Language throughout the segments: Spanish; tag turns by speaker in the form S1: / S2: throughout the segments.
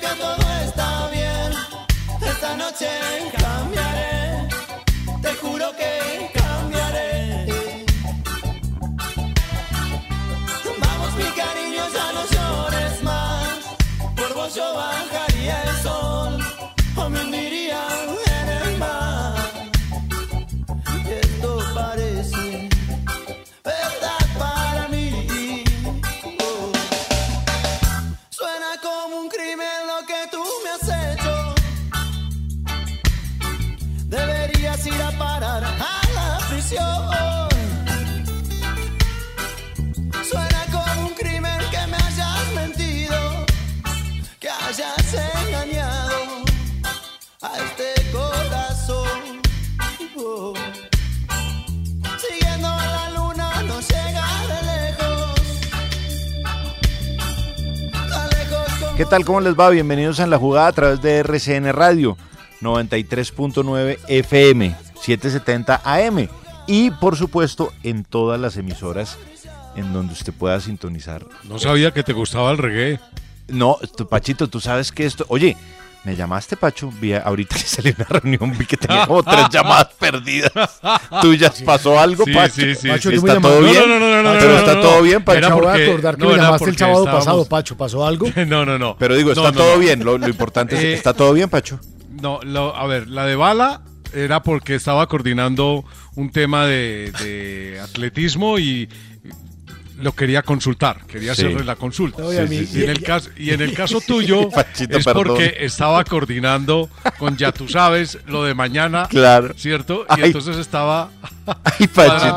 S1: Que todo está bien. Esta noche cambiaré,
S2: tal? ¿Cómo les va? Bienvenidos a En la Jugada a través de RCN Radio 93.9 FM 770 AM y por supuesto en todas las emisoras en donde usted pueda sintonizar.
S3: No sabía que te gustaba el reggae.
S2: No, Pachito, tú sabes que esto... Oye, me llamaste, Pacho, vi ahorita que salí a una reunión, vi que tenía como tres llamadas perdidas tuyas. ¿Pasó algo,
S3: Sí,
S2: Pacho?
S3: sí, sí,
S4: Pacho,
S2: ¿Está todo bien?
S3: no, no, no, no,
S2: Pero
S3: no,
S2: está
S3: no,
S2: todo bien, Pacho.
S3: Era
S4: voy a acordar que
S3: no,
S4: me llamaste el sábado
S3: estábamos-
S4: pasado, Pacho. ¿Pasó algo?
S3: No, no, no.
S2: Pero digo, está
S3: no,
S2: todo
S3: no.
S2: bien. Lo, lo importante es
S3: Eh,
S2: ¿está todo bien, Pacho?
S3: No, lo- a ver, la de bala era porque estaba coordinando un tema de, de atletismo y lo quería consultar, quería
S2: Sí.
S3: hacerle la consulta. Y en el caso, y en el caso tuyo
S2: Pachito,
S3: es
S2: perdón.
S3: porque estaba coordinando con ya tú sabes lo de mañana,
S2: Claro.
S3: ¿cierto? Y
S2: Ay.
S3: entonces estaba
S2: Ay,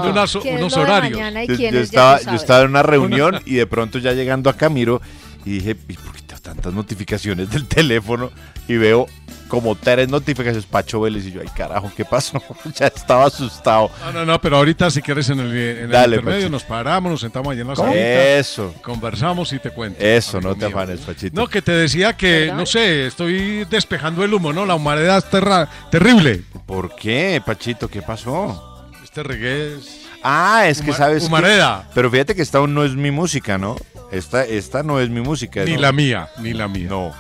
S3: unas-
S5: ¿Qué es
S3: unos
S5: lo de
S3: horarios.
S2: Yo,
S5: quién
S2: yo
S5: es? Ya
S2: estaba, yo estaba en una reunión y de pronto ya llegando acá miro y dije, ¿y por qué tengo tantas notificaciones del teléfono? Y veo como tres notificaciones, Pacho Vélez, y yo, ay carajo, ¿qué pasó? ya estaba asustado.
S3: No, no, no, pero ahorita si quieres en el, en el
S2: Dale,
S3: intermedio
S2: Pachito.
S3: nos paramos, nos sentamos allí en la salita,
S2: Eso.
S3: conversamos y te cuento.
S2: Eso, no te
S3: mío.
S2: afanes, Pachito.
S3: No, que te decía que, no sé, estoy despejando el humo, ¿no? La humareda es terra- terrible.
S2: ¿Por qué, Pachito? ¿Qué pasó?
S3: Este reggae es...
S2: Ah, es que sabes. que-
S3: Humareda.
S2: pero fíjate que esta aún no es mi música, ¿no? Esta, esta no es mi música.
S3: Ni
S2: no.
S3: la mía, ni la mía.
S2: No.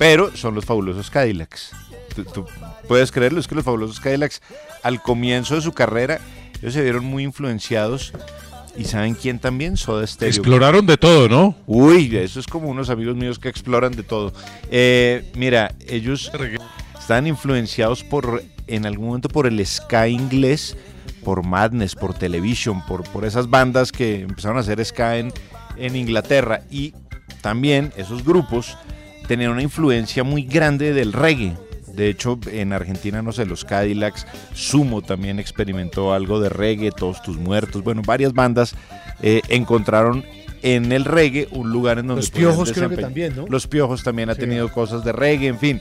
S2: Pero son los fabulosos Cadillacs. Tú, tú puedes creerlo, es que los fabulosos Cadillacs, al comienzo de su carrera, ellos se vieron muy influenciados. ¿Y saben quién también? Soda Stereo.
S3: Exploraron de todo, ¿no?
S2: Uy, eso es como unos amigos míos que exploran de todo. Eh, mira, ellos están influenciados por, en algún momento por el ska inglés, por Madness, por Television, por, por esas bandas que empezaron a hacer ska en, en Inglaterra. Y también esos grupos tenían una influencia muy grande del reggae. De hecho, en Argentina, no sé, los Cadillacs, Sumo también experimentó algo de reggae, Todos Tus Muertos, bueno, varias bandas eh, encontraron en el reggae un lugar en donde
S4: Los Piojos creo que también, ¿no?
S2: Los Piojos también ha tenido cosas de reggae, en fin.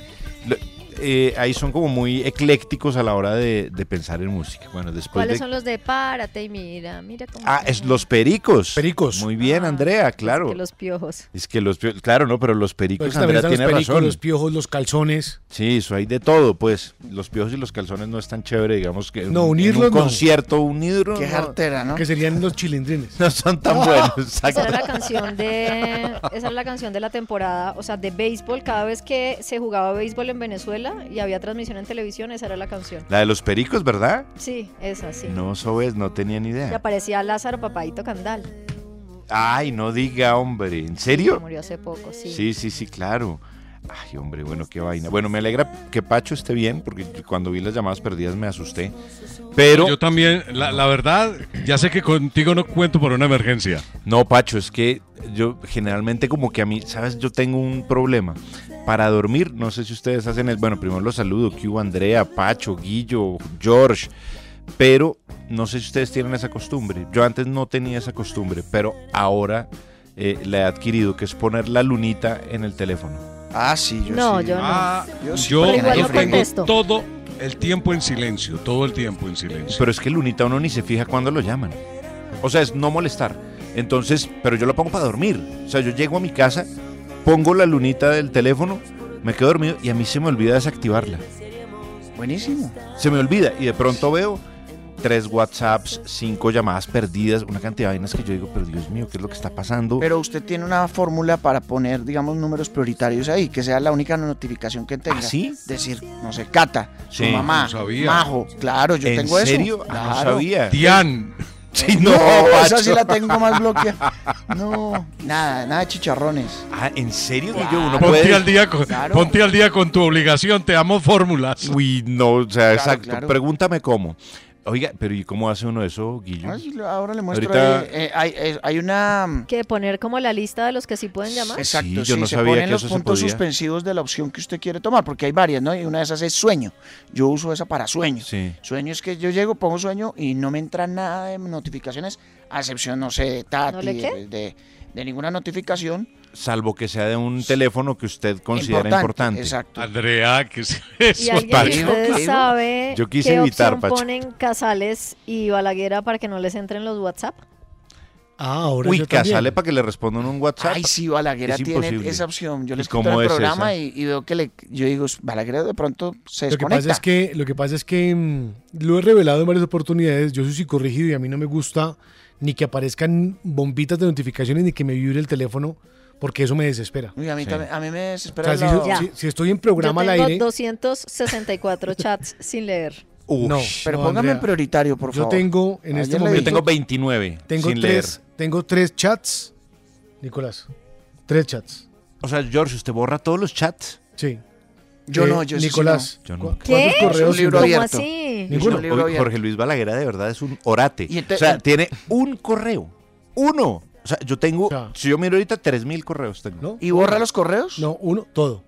S2: Eh, ahí son como muy eclécticos a la hora de, de pensar en música. Bueno, después
S5: ¿Cuáles
S2: de...
S5: son los de párate y mira? Mira cómo.
S2: Ah, es los pericos.
S4: Pericos.
S2: Muy bien, Andrea, claro.
S5: Que los piojos.
S2: Es que los piojos, claro, no, pero los pericos,
S4: Pero
S2: Andrea
S4: están los
S2: tiene
S4: pericos,
S2: razón.
S4: los piojos, los calzones.
S2: Sí, eso hay de todo, pues. Los piojos y los calzones no es tan chévere, digamos que
S4: No,
S2: un- en
S4: unirlos
S2: un
S4: no.
S2: concierto unido
S6: Qué jartera, ¿no?
S4: Que serían los chilindrines.
S2: no son tan buenos.
S5: Esa
S2: exacto.
S5: era la canción de esa era la canción de la temporada, o sea, de béisbol. Cada vez que se jugaba béisbol en Venezuela y había transmisión en televisión, esa era la canción.
S2: La de los pericos, ¿verdad?
S5: Sí, esa sí.
S2: No, Sobes, no tenía ni
S5: Y
S2: idea.
S5: aparecía Lázaro Papadito Candal.
S2: Ay, no diga, hombre. ¿En
S5: que
S2: serio?
S5: murió hace poco, sí.
S2: Sí, sí, sí, claro. Ay, hombre, bueno, qué vaina. Bueno, me alegra que Pacho esté bien, porque cuando vi las llamadas perdidas me asusté. Pero.
S3: Yo también, la, la verdad, ya sé que contigo no cuento por una emergencia.
S2: No, Pacho, es que yo generalmente como que a mí, ¿sabes? Yo tengo un problema. Para dormir, no sé si ustedes hacen el... Bueno, primero los saludo, que hubo Andrea, Pacho, Guillo, George, pero no sé si ustedes tienen esa costumbre. Yo antes no tenía esa costumbre, pero ahora eh, la he adquirido, que es poner la lunita en el teléfono.
S6: Ah, sí, yo
S5: No,
S6: sí.
S5: yo no.
S3: Ah,
S6: Yo sí,
S3: yo tengo todo el tiempo en silencio, todo el tiempo en silencio.
S2: Pero es que lunita uno ni se fija cuando lo llaman. O sea, es no molestar. Entonces, pero yo lo pongo para dormir. O sea, yo llego a mi casa, pongo la lunita del teléfono, me quedo dormido y a mí se me olvida desactivarla.
S6: Buenísimo.
S2: Se me olvida y de pronto veo tres WhatsApps, cinco llamadas perdidas, una cantidad de vainas que yo digo, pero Dios mío, ¿qué es lo que está pasando?
S6: Pero usted tiene una fórmula para poner, digamos, números prioritarios ahí, que sea la única notificación que tenga.
S2: ¿Ah, sí?
S6: Decir, no sé, Cata, su
S2: Sí,
S6: mamá,
S3: no sabía.
S6: Majo. Claro, yo
S2: ¿En
S6: tengo eso.
S2: serio? Ah, no sabía.
S3: Tian.
S2: Sí,
S6: No,
S2: Pacho.
S6: esa sí la tengo más bloqueada. No, nada, nada de chicharrones.
S2: Ah, ¿en serio, Guillo? Uno
S3: Ponte
S2: puede...
S3: al, día con,
S6: Claro.
S3: ponte al día con tu obligación, te amo fórmulas.
S2: Uy, no, o sea, exacto.
S6: claro.
S2: Pregúntame cómo. Oiga, pero ¿y cómo hace uno eso, Guillo?
S6: Ay, ahora le muestro
S2: Ahorita-
S6: ahí, eh, hay, eh, hay una...
S5: Que poner como la lista de los que sí pueden llamar.
S6: Exacto,
S2: Sí, yo
S6: sí,
S2: no
S6: se
S2: sabía
S6: ponen
S2: que
S6: los
S2: eso se
S6: puntos
S2: podía.
S6: suspensivos de la opción que usted quiere tomar, porque hay varias, ¿no? Y una de esas es sueño. Yo uso esa para sueño.
S2: Sí.
S6: Sueño es que yo llego, pongo sueño y no me entra nada de notificaciones, a excepción, no sé, de Tati,
S5: ¿No
S6: de- de ninguna notificación.
S2: Salvo que sea de un teléfono que usted considera importante.
S6: Exacto.
S3: Andrea, que es
S5: Y
S3: eso?
S5: alguien de
S6: Pacho. ¿Qué
S5: ustedes sabe
S2: Yo quise
S5: qué
S2: evitar,
S5: opción
S2: Pacho.
S5: ponen Casales y Balaguera para que no les entren los WhatsApp.
S4: Ah, ahora
S2: Uy,
S4: yo
S2: que
S4: también.
S2: sale para que le respondan un WhatsApp.
S6: Ay, sí, Balaguer
S2: Es
S6: tiene
S2: imposible.
S6: esa opción. Yo
S2: ¿Y
S6: le escucho
S2: cómo
S6: el
S2: es
S6: programa
S2: esa?
S6: y, y veo que le, yo digo, Balaguer de pronto se
S4: Lo que
S6: desconecta.
S4: pasa es que, lo que, pasa es que mm, lo he revelado en varias oportunidades. Yo soy psicorrígido y a mí no me gusta ni que aparezcan bombitas de notificaciones ni que me vibre el teléfono porque eso me desespera.
S6: Uy, a, mí
S2: Sí.
S6: también, a mí me
S4: O
S6: desespera.
S4: sea, si,
S6: la-
S4: si- si estoy en programa
S5: Yo
S4: al
S5: tengo
S4: aire,
S5: 264 chats sin leer.
S2: Uy,
S4: no.
S6: Pero
S4: no,
S6: póngame en prioritario, por
S4: Yo
S6: favor.
S4: tengo en
S6: Ayer
S4: este momento
S2: Yo tengo 29
S4: tengo
S2: sin
S4: tres, tengo tres chats, Nicolás. Tres chats.
S2: leer. O sea, George, ¿usted borra todos los chats?
S4: Sí.
S6: Yo
S4: Eh,
S6: no, yo sí, sí
S4: Nicolás,
S2: Yo
S4: ¿cu-
S2: nunca.
S5: ¿Qué?
S4: ¿cuántos correos
S6: Es un
S4: sin
S6: libro
S4: leer?
S5: ¿Cómo
S6: abierto.
S5: así?
S4: Ninguno.
S6: un libro
S2: Hoy
S6: abierto.
S2: Jorge Luis Balaguer de verdad es un orate. O sea, tiene un correo. Uno. O sea, yo tengo,
S4: O sea,
S2: si yo miro ahorita, 3000 correos tengo.
S4: ¿No?
S6: ¿Y borra los correos?
S4: No, uno, todo.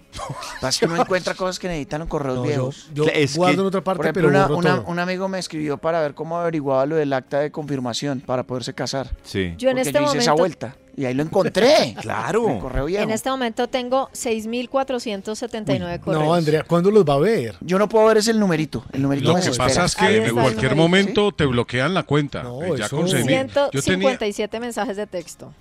S6: Pasa que uno encuentra cosas que necesitan los correos
S4: No, yo,
S6: viejos.
S4: yo
S2: Es que-
S4: guardo en otra parte,
S6: Por ejemplo,
S4: pero
S6: una- una- un amigo me escribió para ver cómo averiguaba lo del acta de confirmación para poderse casar.
S2: Sí.
S5: Yo en
S6: Porque
S5: este
S6: yo hice
S5: momento
S6: esa vuelta. Y ahí lo encontré.
S2: Claro.
S6: El correo viejo.
S5: En este momento tengo 6.479 correos.
S4: No, Andrea, ¿cuándo los va a ver?
S6: Yo no puedo ver ese el numerito. El numerito
S3: Lo
S6: me
S3: que pasa es que en cualquier momento te bloquean la cuenta. Eh, ya
S4: eso-
S3: con seis mil. Yo tenía.
S5: 157 mensajes de texto.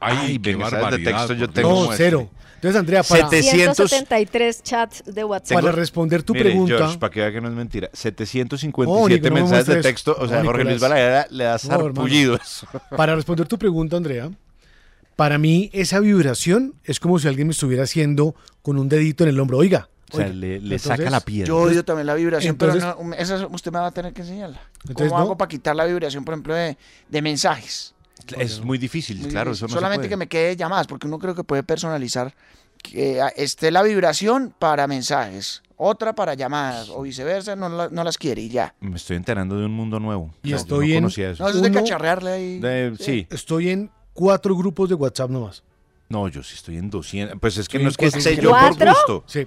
S3: Ay, qué
S2: mensajes de
S3: barbaridad.
S2: texto yo tengo.
S4: No, cero. Entonces, Andrea, para,
S5: 173 chats de WhatsApp.
S4: para responder tu
S2: Mire,
S4: pregunta.
S2: George, para que vea que no es mentira. 757
S4: No, Nico, no me
S2: mensajes de texto. O sea,
S4: No,
S2: Jorge Luis. Balaguer le da
S4: No, hermano.
S2: sarpullido eso.
S4: Para responder tu pregunta, Andrea, para mí esa vibración es como si alguien me estuviera haciendo con un dedito en el hombro. Oiga.
S2: O sea,
S4: oiga.
S2: le, le
S4: Entonces,
S2: saca la piedra.
S6: Yo odio también la vibración,
S4: Entonces-
S6: pero no, esa usted me va a tener que enseñarla.
S4: Entonces,
S6: ¿Cómo
S4: no.
S6: hago para quitar la vibración, por ejemplo, de, de mensajes?
S2: Es muy difícil,
S6: Muy
S2: claro.
S6: difícil.
S2: Eso no se
S6: Solamente
S2: puede.
S6: que me quede llamadas, porque uno creo que puede personalizar que ah, esté la vibración para mensajes, otra para llamadas, o viceversa, no, la- no las quiere y ya.
S2: Me estoy enterando de un mundo nuevo.
S4: Y estoy
S2: no
S4: en
S2: conocía eso.
S6: No, eso es de cacharrearle ahí.
S2: De- sí.
S4: Estoy en cuatro grupos de WhatsApp nomás.
S2: No, yo sí estoy en 200. Pues es que
S4: Estoy
S2: no
S4: en
S2: es que
S4: cuatro
S2: esté yo por gusto.
S4: Sí,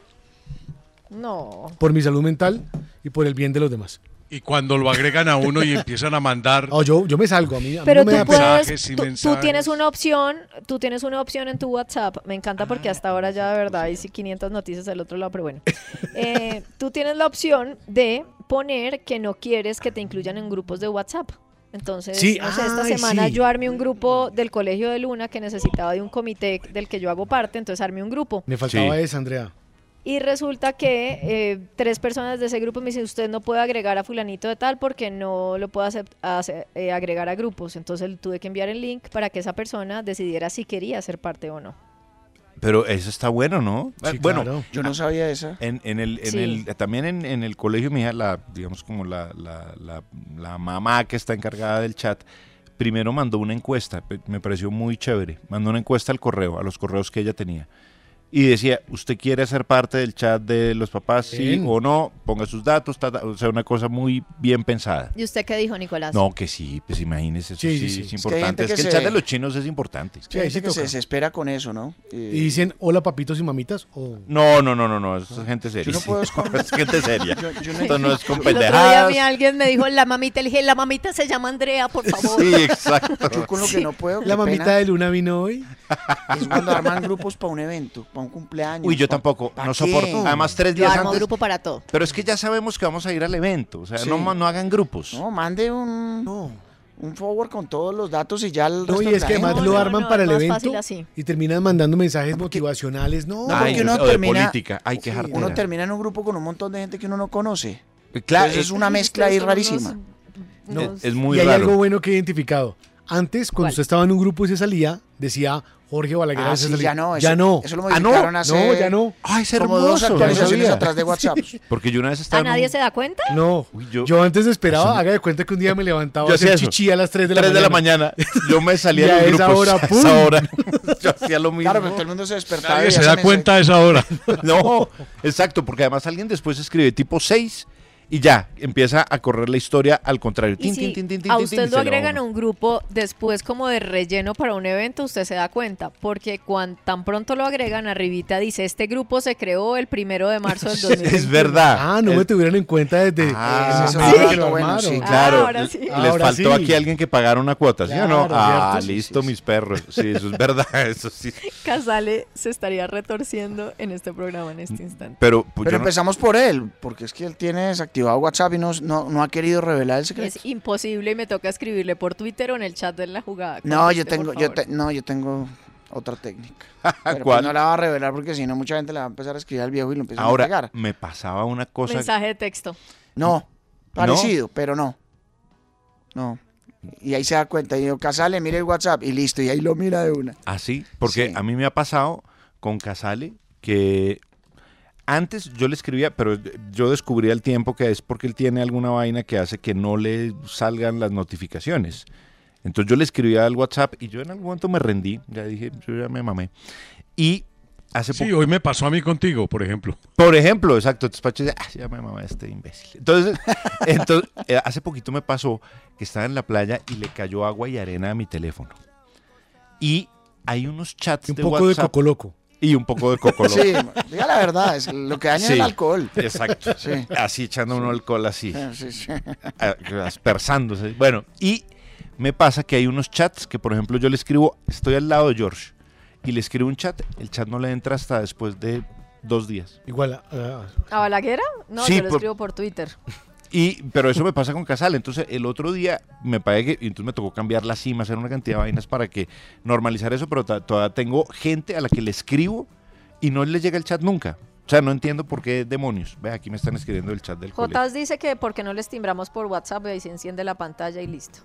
S5: No.
S4: por mi salud mental y por el bien de los demás.
S3: Y cuando lo agregan a uno y empiezan a mandar.
S4: Oh, yo, yo me salgo, a mí, a mí
S5: Pero
S4: no me
S5: tú
S4: da pena.
S5: puedes,
S3: Mensajes y
S5: tú, tú tienes una opción, tú tienes una opción en tu WhatsApp. Me encanta porque hasta ahora ya de verdad hay sí 500 noticias del otro lado, pero bueno. Eh, tú tienes la opción de poner que no quieres que te incluyan en grupos de WhatsApp. Entonces,
S4: Sí,
S5: no sé, esta
S4: ay,
S5: semana
S4: sí.
S5: yo armé un grupo del Colegio de Luna que necesitaba de un comité del que yo hago parte, entonces armé un grupo.
S4: Me faltaba
S2: Sí.
S4: esa, Andrea.
S5: Y resulta que eh, tres personas de ese grupo me dicen, usted no puede agregar a fulanito de tal porque no lo puede acep- hace- eh, agregar a grupos. Entonces tuve que enviar el link para que esa persona decidiera si quería ser parte o no.
S2: Pero eso está bueno, ¿no?
S4: Sí,
S2: bueno,
S4: claro.
S6: Yo no sabía esa.
S2: En, en el, en
S5: Sí.
S2: el, también en, en el colegio, mi hija, la, digamos como la, la, la- la mamá que está encargada del chat, primero mandó una encuesta, me pareció muy chévere, mandó una encuesta al correo, a los correos que ella tenía. Y decía, ¿usted quiere ser parte del chat de los papás? Sí
S4: Bien.
S2: o no, ponga sus datos, ta, ta, o sea, una cosa muy bien pensada.
S5: ¿Y usted qué dijo, Nicolás?
S2: No, que sí, pues imagínese, eso
S4: Sí,
S2: sí,
S4: sí, sí.
S2: es
S4: Es
S6: que
S2: importante. Es que,
S6: que
S2: el
S6: se-
S2: chat de los chinos es importante.
S4: Sí, ahí
S6: Hay gente que se desespera con eso, ¿no?
S4: Y dicen, hola papitos y mamitas. O...
S2: No, no, no, no, no, eso es gente seria.
S6: Yo no puedo esconder-
S2: es gente seria.
S6: Yo- yo no-
S2: Esto no es con
S5: El otro día a
S2: pendejadas.
S5: mí alguien me dijo, la mamita, le dije, la mamita se llama Andrea, por favor.
S2: Sí, exacto.
S6: Yo con lo que no puedo,
S4: La mamita
S6: pena,
S4: de Luna vino hoy.
S6: es cuando arman grupos para un evento, para un cumpleaños.
S2: Uy, yo
S6: pa-
S2: tampoco,
S6: ¿pa
S2: no
S6: qué?
S2: soporto. Además, tres
S5: Yo
S2: días
S5: armo
S2: antes.
S5: grupo para todo.
S2: Pero es que ya sabemos que vamos a ir al evento. O sea,
S6: Sí.
S2: no, hagan grupos.
S6: No, mande un,
S4: No.
S6: un forward con todos los datos y ya el
S4: No, y es que además lo arman
S5: no,
S4: para el evento
S5: fácil así.
S4: y terminan mandando mensajes motivacionales. No,
S6: No, porque uno
S2: o de
S6: termina-
S2: política. Ay, qué
S4: Sí.
S6: Uno termina en un grupo con un montón de gente que uno no conoce.
S2: Claro,
S6: Entonces es una mezcla ahí rarísima.
S5: No,
S2: es- es muy
S4: y hay
S2: raro.
S4: algo bueno que he identificado. Antes, cuando
S5: ¿Cuál?
S4: usted estaba en un grupo y se salía, decía Jorge Balaguer.
S6: Ah, sí, ya no.
S4: Ya
S6: eso-
S4: no.
S6: Eso lo
S2: Ah, no,
S6: modificaron hace
S4: no, ya no.
S2: Ay, es
S6: como
S2: hermoso.
S6: dos actualizaciones atrás de WhatsApp.
S2: Porque yo una vez estaba.
S5: ¿A
S2: un-
S5: nadie se da cuenta?
S4: No.
S2: Uy, yo-
S4: yo, antes esperaba,
S2: Eso-
S4: haga de cuenta que un día me levantaba
S2: Yo
S4: a hacer chichi a las 3 de la
S2: 3
S4: mañana.
S2: de la mañana. Yo me salía de los grupos.
S4: hora,
S2: a
S4: ¡pum!
S2: esa hora. Yo hacía lo mismo.
S6: Claro, pero todo el mundo se despertaba.
S3: Nadie
S6: y
S3: se da cuenta a esa hora.
S2: No, exacto, porque además alguien después escribe tipo 6 y ya empieza a correr la historia al contrario. Tin,
S5: si
S2: tin, tin, tin, tin,
S5: a usted lo agregan a un grupo después como de relleno para un evento, usted se da cuenta, porque cuando tan pronto lo agregan, arribita dice, este grupo se creó el primero de marzo del 2021.
S2: Es verdad.
S4: Ah, no
S2: Es-
S4: me tuvieron en cuenta desde
S2: Ah,
S4: momento
S6: Sí.
S4: que lo
S6: Bueno, sí,
S5: Ah,
S2: Claro,
S5: ahora sí.
S2: les
S4: Ahora
S2: faltó
S4: sí.
S2: aquí alguien que pagara una cuota, ¿sí o no? Ah,
S4: ¿cierto? Sí,
S2: listo, mis perros. Sí, eso es verdad, eso sí.
S5: Casale se estaría retorciendo en este programa en este instante.
S2: Pero, pues,
S6: Pero
S2: no-
S6: empezamos por él, porque es que él tiene desactivado WhatsApp y no, no, no ha querido revelar el secreto.
S5: Es imposible y me toca escribirle por Twitter o en el chat de la jugada.
S6: No, yo tengo, yo te- no, yo tengo otra técnica. Pero pues
S2: ¿Cuál?
S6: no la va a revelar porque si no mucha gente le va a empezar a escribir al viejo y lo empieza a
S2: Ahora,
S6: pegar.
S2: me pasaba una cosa.
S5: Mensaje de texto.
S6: No, parecido, pero no. No. Y ahí se da cuenta, y yo, Casale, mire el WhatsApp y listo, y ahí lo mira de una.
S2: Así, porque
S6: Sí.
S2: a mí me ha pasado con Casale que antes yo le escribía, pero yo descubrí al tiempo que es porque él tiene alguna vaina que hace que no le salgan las notificaciones. Entonces yo le escribía al WhatsApp y yo en algún momento me rendí, ya dije, yo ya me mamé. Y hace
S3: Sí,
S2: poco,
S3: hoy me pasó a mí contigo, por ejemplo.
S2: por ejemplo, exacto, despacho de, ah, ya me mamé este imbécil. Entonces, entonces eh, hace poquito me pasó que estaba en la playa y le cayó agua y arena a mi teléfono. Y hay unos chats
S4: Un
S2: de
S4: poco de coco loco.
S2: Y un poco de coco loco.
S6: Sí, diga la verdad, es lo que daña es el alcohol.
S2: Exacto.
S6: Sí.
S2: Así echando uno alcohol así,
S6: Sí, sí.
S2: a- aspersándose. Bueno, y me pasa que hay unos chats que, por ejemplo, yo le escribo, estoy al lado de George, y le escribo un chat, el chat no le entra hasta después de dos días.
S4: Igual a, a-
S5: ¿A Balaguera? No,
S2: Sí,
S5: yo lo
S2: por-
S5: escribo por Twitter.
S2: Y, pero eso me pasa con Casal. Entonces, el otro día me pagué que, y entonces me tocó cambiar la cima, hacer una cantidad de vainas para que normalizar eso, pero todavía tengo gente a la que le escribo y no le llega el chat nunca. O sea, no entiendo por qué demonios. Ve, aquí me están escribiendo el chat del colegio.
S5: Jotas dice que porque no les timbramos por WhatsApp y ahí se enciende la pantalla y listo.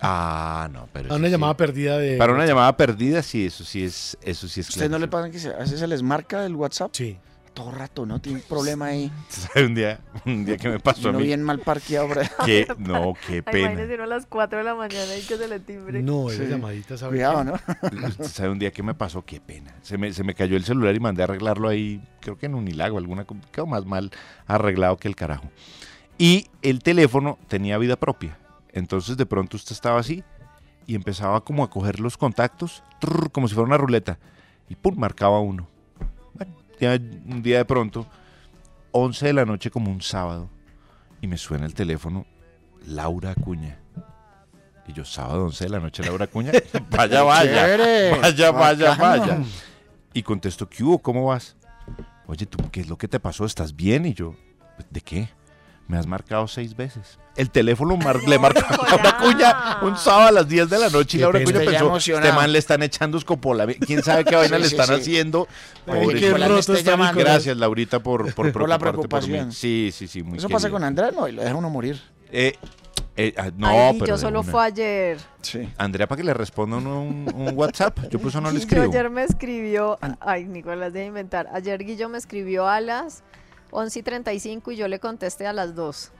S2: Ah, no, pero.
S4: A
S2: eso
S4: una
S2: sí.
S4: llamada perdida de.
S2: Para una llamada perdida, sí, eso sí es, eso sí es
S6: ¿Ustedes no le pasan que se- a veces se les marca el WhatsApp?
S4: Sí.
S6: Todo rato, ¿no? Tiene un problema ahí.
S2: ¿Sabe un día, un día que me pasó
S6: Y
S2: a
S6: uno
S2: mí?
S6: bien mal parqueado. por ahí.
S2: Que, no, qué pena.
S5: Imagínese uno a las 4 de la mañana y que se le timbre.
S4: No, esa
S6: Sí.
S4: llamadita, ¿sabe
S6: Cuidado? ¿no?
S2: ¿Sabe un día que me pasó? Qué pena. Se me, se me cayó el celular y mandé a arreglarlo ahí, creo que en Unilago, alguna quedó más mal arreglado que el carajo. Y el teléfono tenía vida propia. Entonces de pronto usted estaba así y empezaba como a coger los contactos, trrr, como si fuera una ruleta, y pum, marcaba uno. Ya un día de pronto, 11 de la noche como un sábado, y me suena el teléfono, Laura Acuña. Y yo, sábado 11 de la noche, Laura Acuña. vaya, vaya. Vaya, vaya, vaya. Y contesto, ¿qué hubo? ¿Cómo vas? Oye, ¿tú qué es lo que te pasó? ¿Estás bien? Y yo, ¿de qué? Me has marcado seis veces. El teléfono mar- le marcó a Laura Cuña un sábado a las 10 de la noche y
S4: Qué
S2: Laura. Cuña pensó, este man le están echando escopola. ¿Quién sabe qué vaina
S6: Sí,
S2: le
S6: sí,
S2: están
S6: sí.
S2: haciendo? Pobre
S4: qué roto está.
S2: Gracias, Laurita, por, por,
S6: Por la
S2: preocuparte por mí.
S6: preocupación.
S2: Sí, sí, sí, muy
S6: Eso pasa
S2: querido.
S6: con Andrea, no, y lo deja uno morir.
S2: Eh, eh, ah, no,
S5: Ay,
S2: pero
S5: yo solo
S2: una.
S5: fue ayer.
S6: Sí.
S2: Andrea, para que le responda un, un WhatsApp. Yo por eso no le escribo.
S5: ayer me escribió, ay, Nicolás, de inventar. Ayer Guillo me escribió a las 11 y 35 y yo le contesté a las 2.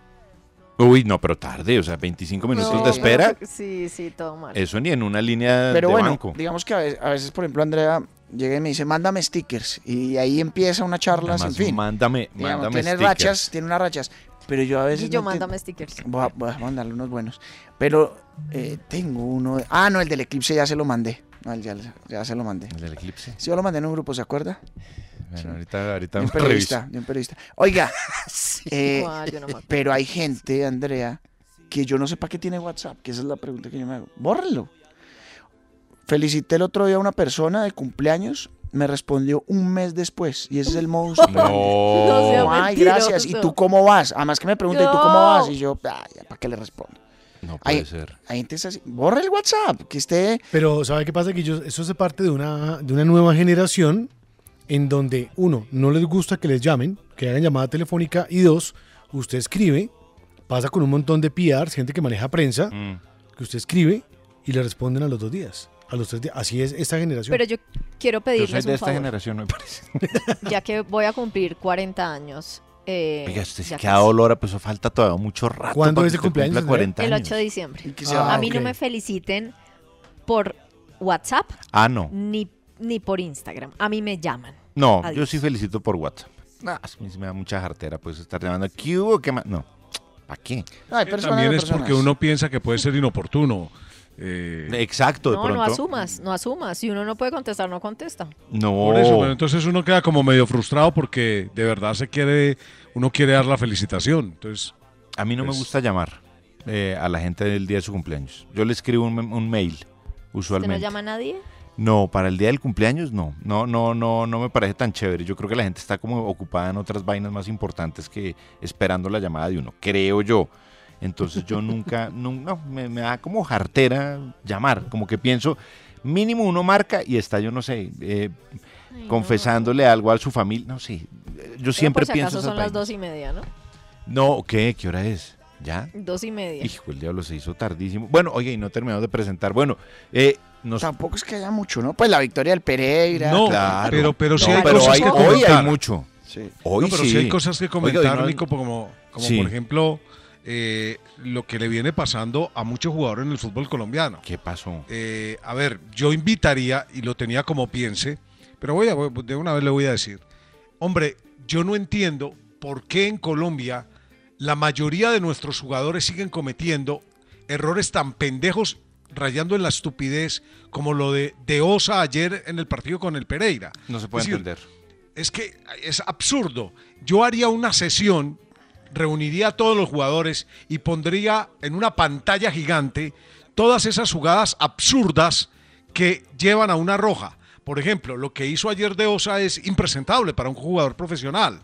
S2: Uy, no, pero tarde, o sea, 25 minutos
S5: No,
S2: de espera.
S5: Sí, sí, todo mal.
S2: Eso ni en una línea
S6: Pero
S2: de
S6: bueno,
S2: banco.
S6: digamos que a veces, a veces, por ejemplo, Andrea llega y me dice, mándame stickers. Y ahí empieza una charla
S2: Además,
S6: sin fin.
S2: mándame,
S6: Digamos,
S2: mándame
S6: tiene
S2: stickers.
S6: rachas, tiene unas rachas. Pero yo a veces.
S5: Guillo,
S6: no entiendo-
S5: mándame stickers.
S6: Voy a, voy a mandarle unos buenos. Pero eh, tengo uno. de- Ah, no, el del eclipse ya se lo mandé. No, ya, ya se lo mandé.
S2: El del eclipse.
S6: Sí, yo lo mandé en un grupo, ¿se acuerda?
S2: Bueno, ahorita, ahorita
S6: De un periodista, de un periodista. Oiga, eh,
S5: ¿Cuál? Yo no me
S6: pero hay gente, Andrea, que yo no sé para qué tiene WhatsApp, que esa es la pregunta que yo me hago. Bórrenlo. Felicité el otro día a una persona de cumpleaños, me respondió un mes después, y ese es el modus.
S5: No sea
S6: Ay, gracias. ¿Y tú cómo vas? Además que me pregunta, ¿y tú cómo
S5: No.
S6: vas? Y yo, ah, ¿para qué le respondo?
S2: No puede
S6: Hay,
S2: ser.
S6: hay gente es así. Borra el WhatsApp, que esté...
S4: Pero ¿sabe qué pasa? Que ellos, eso hace parte de una, de una nueva generación en donde, uno, no les gusta que les llamen, que hagan llamada telefónica, y dos, usted escribe, pasa con un montón de PRs, gente que maneja prensa,
S2: Mm.
S4: que usted escribe y le responden a los dos días, a los tres días. Así es esta generación.
S5: Pero yo quiero
S2: Yo soy
S5: pedirles
S2: de
S5: un
S2: esta
S5: favor.
S2: generación, me parece.
S5: Ya que voy a cumplir 40 años. eh,
S2: Oiga, usted se queda dolor, pues eso falta todavía mucho rato.
S4: ¿Cuándo es el cumpleaños,
S2: cumpla
S4: Andrea?
S2: 40
S5: El
S2: años.
S5: 8 de diciembre.
S4: Ah,
S5: a mí no
S4: ok.
S5: me feliciten por WhatsApp
S2: Ah, no.
S5: ni, ni por Instagram. A mí me llaman.
S2: No, yo sí felicito por WhatsApp. Ah, a mí sí me da mucha jartera, pues estar llamando. ¿Qué hubo? ¿Qué más? No. ¿Para qué?
S6: No, hay
S3: Que
S6: personas
S3: También es
S6: personas.
S3: porque uno piensa que puede ser inoportuno. Eh,
S2: Exacto, de
S5: No,
S2: pronto.
S5: no asumas, no asumas. Si uno no puede contestar, no contesta.
S2: No.
S3: Por eso, pero entonces uno queda como medio frustrado porque de verdad se quiere, uno quiere dar la felicitación. Entonces,
S2: A mí no me
S3: Pues-
S2: gusta llamar eh, a la gente del día de su cumpleaños. Yo le escribo un, un mail,
S5: ¿Usted
S2: usualmente.
S5: no llama a nadie?
S2: No, para el día del cumpleaños no. No, no, no, no me parece tan chévere. Yo creo que la gente está como ocupada en otras vainas más importantes que esperando la llamada de uno. Creo yo. Entonces yo nunca, nun- no, me, me da como jartera llamar. Como que pienso, mínimo uno marca y está, yo no sé, eh,
S5: Ay,
S2: confesándole algo a su familia. No sé. Yo
S5: no.
S2: siempre
S5: por si
S2: pienso
S5: acaso son las dos y media, ¿no?
S2: No, ¿qué? ¿Qué hora es? ¿Ya?
S5: Dos y media.
S2: Hijo, el diablo se hizo tardísimo. Bueno, oye, y no terminamos de presentar. Bueno, eh, nos...
S6: Tampoco es que haya mucho, ¿no? Pues la victoria del Pereira.
S3: No,
S2: Claro.
S3: pero, pero sí
S2: No,
S3: hay
S2: pero
S3: cosas
S2: hay-
S3: que
S2: hoy
S3: comentar.
S2: hay mucho.
S6: Sí.
S2: Hoy
S3: no, pero
S2: sí.
S3: sí hay cosas que comentar,
S2: hoy no-
S3: Nico, como, como
S2: Sí.
S3: por ejemplo eh, lo que le viene pasando a muchos jugadores en el fútbol colombiano.
S2: ¿Qué pasó?
S3: Eh, a ver, yo invitaría, y lo tenía como piense, pero voy a, de una vez le voy a decir, hombre, yo no entiendo por qué en Colombia la mayoría de nuestros jugadores siguen cometiendo errores tan pendejos, rayando en la estupidez, como lo de, de Osa ayer en el partido con el Pereira.
S2: No se puede
S3: Es decir,
S2: entender.
S3: es que es absurdo. Yo haría una sesión, reuniría a todos los jugadores y pondría en una pantalla gigante todas esas jugadas absurdas que llevan a una roja. Por ejemplo, lo que hizo ayer de Osa es impresentable para un jugador profesional.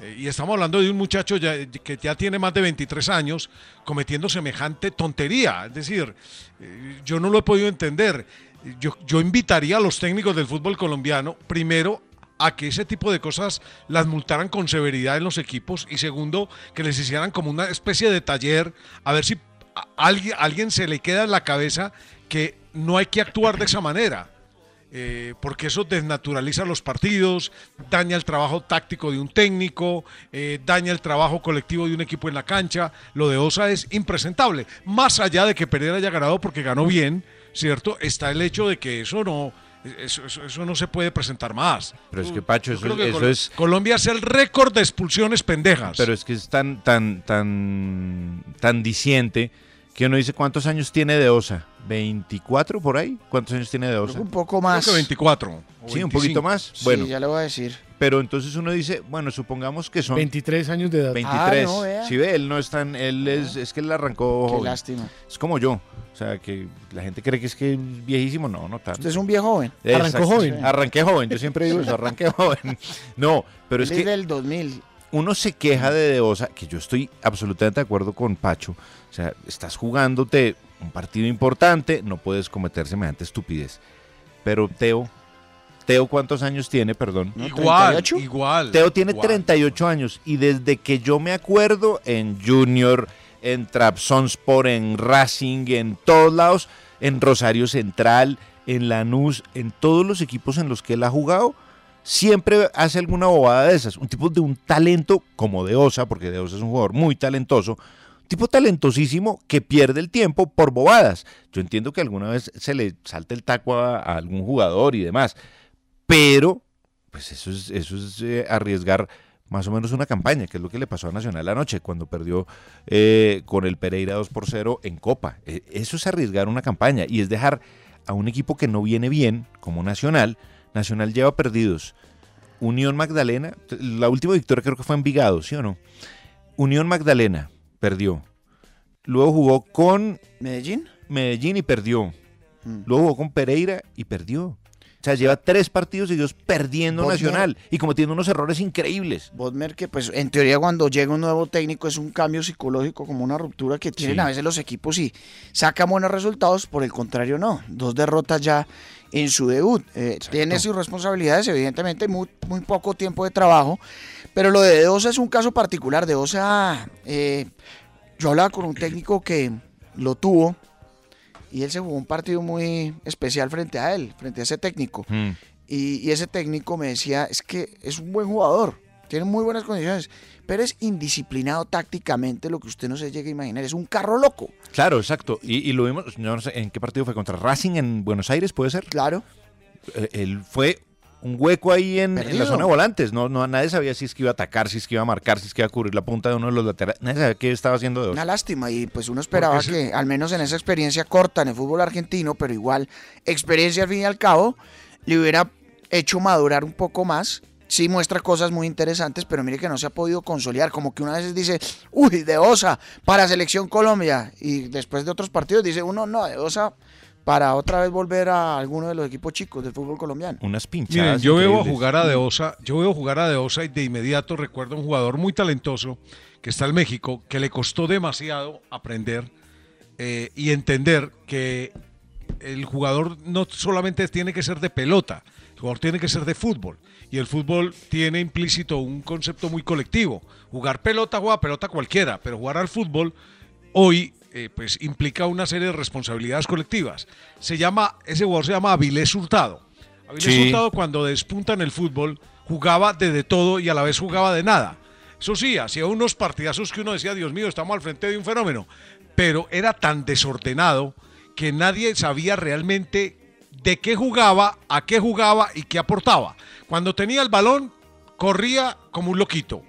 S3: Eh, Y estamos hablando de un muchacho que ya tiene más de 23 años cometiendo semejante tontería. Es decir, eh, yo no lo he podido entender. Yo, yo invitaría a los técnicos del fútbol colombiano, primero, a que ese tipo de cosas las multaran con severidad en los equipos y segundo, que les hicieran como una especie de taller, a ver si a alguien, a alguien se le queda en la cabeza que no hay que actuar de esa manera eh, porque eso desnaturaliza los partidos, daña el trabajo táctico de un técnico, eh, daña el trabajo colectivo de un equipo en la cancha. Lo de Osa es impresentable. Más allá de que Pereira haya ganado porque ganó bien, ¿cierto? Está el hecho de que eso no, eso, eso- eso no se puede presentar más.
S2: Pero es que, Pacho, eso,
S3: creo que
S2: eso
S3: Col-
S2: es...
S3: Colombia es el récord de expulsiones pendejas.
S2: Pero es que es tan, tan, tan, tan diciente que uno dice cuántos años tiene de Osa. ¿24 por ahí? ¿Cuántos años tiene de Osa?
S6: Un poco más.
S3: Creo que 24. o
S2: Sí, un
S3: 25.
S2: poquito más.
S6: Sí,
S2: Bueno,
S6: ya le voy a decir.
S2: pero entonces uno dice, bueno, supongamos que son
S4: 23 años de edad.
S2: 23.
S6: Ah, no.
S2: Si ve, él no es tan, él es, es que él arrancó
S6: Qué
S2: joven.
S6: lástima.
S2: Es como yo. O sea, que la gente cree que es que es viejísimo. No, no tanto.
S6: Usted es un viejo joven.
S2: Exacto.
S4: Arrancó joven.
S2: Arranqué joven. Yo siempre digo eso, arranqué joven. No, pero es
S6: Él es
S2: que
S6: del 2000.
S2: Uno se queja de Deosa, que yo estoy absolutamente de acuerdo con Pacho. O sea, estás jugándote un partido importante, no puedes cometer semejante estupidez. Pero Teo, Teo, ¿cuántos años tiene? Perdón.
S6: ¿No?
S3: Igual,
S6: 38?
S3: igual.
S2: Teo tiene
S3: igual.
S2: 38 años y desde que yo me acuerdo en Junior, en Trabzonspor, en Racing, en todos lados, en Rosario Central, en Lanús, en todos los equipos en los que él ha jugado, siempre hace alguna bobada de esas. Un tipo de un talento como de Osa, porque de Osa es un jugador muy talentoso, tipo talentosísimo que pierde el tiempo por bobadas. Yo entiendo que alguna vez se le salte el taco a, a algún jugador y demás, pero pues eso es, eso es eh, arriesgar más o menos una campaña, que es lo que le pasó a Nacional anoche cuando perdió eh, con el Pereira 2 por 0 en Copa. Eh, eso es arriesgar una campaña y es dejar a un equipo que no viene bien, como Nacional. Nacional lleva perdidos. Unión Magdalena, la última victoria creo que fue en Vigado, ¿sí o no? Unión Magdalena perdió. Luego jugó con
S6: ¿Medellín?
S2: Medellín y perdió.
S6: Mm.
S2: Luego jugó con Pereira y perdió. O sea, lleva tres partidos seguidos perdiendo
S6: Bodmer.
S2: Nacional y cometiendo unos errores increíbles.
S6: Bodmer, que pues en teoría cuando llega un nuevo técnico es un cambio psicológico, como una ruptura que tienen
S2: Sí.
S6: a veces los equipos y sacan buenos resultados, por el contrario no. Dos derrotas ya en su debut. Eh, tiene sus responsabilidades, evidentemente muy, muy poco tiempo de trabajo, pero lo de Deosa es un caso particular. Deosa, eh, yo hablaba con un técnico que lo tuvo y él se jugó un partido muy especial frente a él, frente a ese técnico.
S2: Mm.
S6: Y, y ese técnico me decía, es que es un buen jugador, tiene muy buenas condiciones, pero es indisciplinado tácticamente, lo que usted no se llega a imaginar, es un carro loco.
S2: Claro, exacto. Y, y lo vimos, yo no sé en qué partido fue contra Racing en Buenos Aires, ¿puede ser?
S6: Claro.
S2: Eh, él fue un hueco ahí en, en la zona de volantes. No, no, nadie sabía si es que iba a atacar, si es que iba a marcar, si es que iba a cubrir la punta de uno de los laterales. Nadie sabía qué estaba haciendo de
S6: Una lástima y pues uno esperaba que al menos en esa experiencia corta en el fútbol argentino, pero igual experiencia al fin y al cabo, le hubiera hecho madurar un poco más. Sí muestra cosas muy interesantes, pero mire que no se ha podido consolidar. Como que una vez dice, uy, de Osa para Selección Colombia. Y después de otros partidos dice uno, no, de Osa para otra vez volver a alguno de los equipos chicos del fútbol colombiano.
S2: Unas
S3: Miren,
S2: pinchadas.
S3: yo veo a
S2: increíbles.
S3: jugar a Deosa, yo veo jugar a Deosa y de inmediato recuerdo a un jugador muy talentoso que está en México, que le costó demasiado aprender eh, y entender que el jugador no solamente tiene que ser de pelota, el jugador tiene que ser de fútbol. Y el fútbol tiene implícito un concepto muy colectivo. Jugar pelota, juega pelota cualquiera, pero jugar al fútbol hoy eh, pues implica una serie de responsabilidades colectivas. Se llama, ese jugador se llama Avilés Hurtado. Avilés
S2: Sí.
S3: Hurtado cuando despunta en el fútbol jugaba de, de todo y a la vez jugaba de nada. Eso sí, hacía unos partidazos que uno decía, Dios mío, estamos al frente de un fenómeno. Pero era tan desordenado que nadie sabía realmente de qué jugaba, a qué jugaba y qué aportaba. Cuando tenía el balón, corría como un loquito.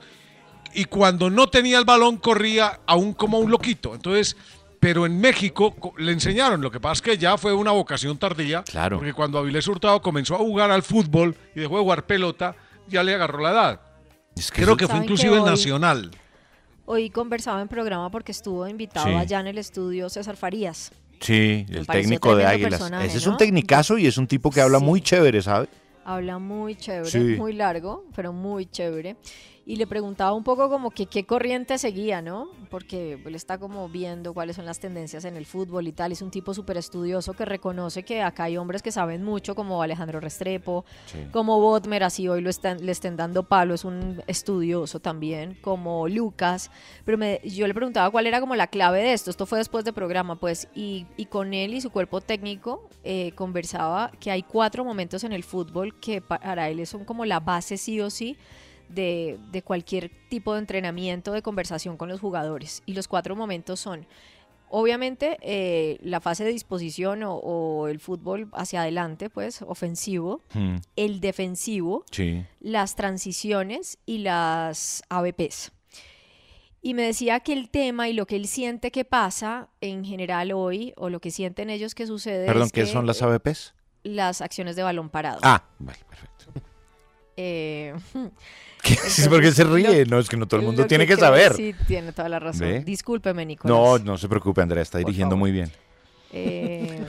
S3: Y cuando no tenía el balón, corría aún como un loquito. Entonces, pero en México co- le enseñaron. Lo que pasa es que ya fue una vocación tardía.
S2: Claro.
S3: Porque cuando Avilés Hurtado comenzó a jugar al fútbol y dejó de jugar pelota, ya le agarró la edad.
S2: Es que
S3: Creo que fue
S5: ¿Saben que
S3: inclusive
S5: hoy-
S3: Nacional.
S5: Hoy conversaba en programa porque estuvo invitado
S2: Sí.
S5: allá en el estudio César Farías.
S2: Sí, el técnico de Águilas. Ese es un
S5: ¿no?
S2: tecnicazo y es un tipo que habla muy chévere, ¿sabe?
S5: Habla muy chévere,
S2: Sí.
S5: muy largo, pero muy chévere. Y le preguntaba un poco como que qué corriente seguía, ¿no? Porque él está como viendo cuáles son las tendencias en el fútbol y tal. Es un tipo súper estudioso que reconoce que acá hay hombres que saben mucho, como Alejandro Restrepo, como Bodmer, así hoy lo están, le estén dando palo, es un estudioso también, como Lucas. Pero me- yo le preguntaba cuál era como la clave de esto. Esto fue después de programa, pues. Y, y con él y su cuerpo técnico eh, conversaba que hay cuatro momentos en el fútbol que para él son como la base sí o sí de, de cualquier tipo de entrenamiento, de conversación con los jugadores. Y los cuatro momentos son, obviamente, eh, la fase de disposición o, o el fútbol hacia adelante, pues, ofensivo,
S2: Mm,
S5: el defensivo,
S2: Sí.
S5: las transiciones y las ABPs. Y me decía que el tema y lo que él siente que pasa en general hoy, o lo que sienten ellos que sucede
S2: Perdón,
S5: es
S2: ¿qué
S5: que,
S2: son las ABPs?
S5: Las acciones de balón parado.
S2: Ah, vale, perfecto.
S5: Eh,
S2: Sí, porque se ríe. No, es que no todo el mundo
S5: lo
S2: tiene que
S5: creo-
S2: saber.
S5: Sí, tiene toda la razón.
S2: ¿Ve?
S5: Discúlpeme, Nicolás.
S2: No, no se preocupe, Andrea, está dirigiendo muy bien.
S5: Eh,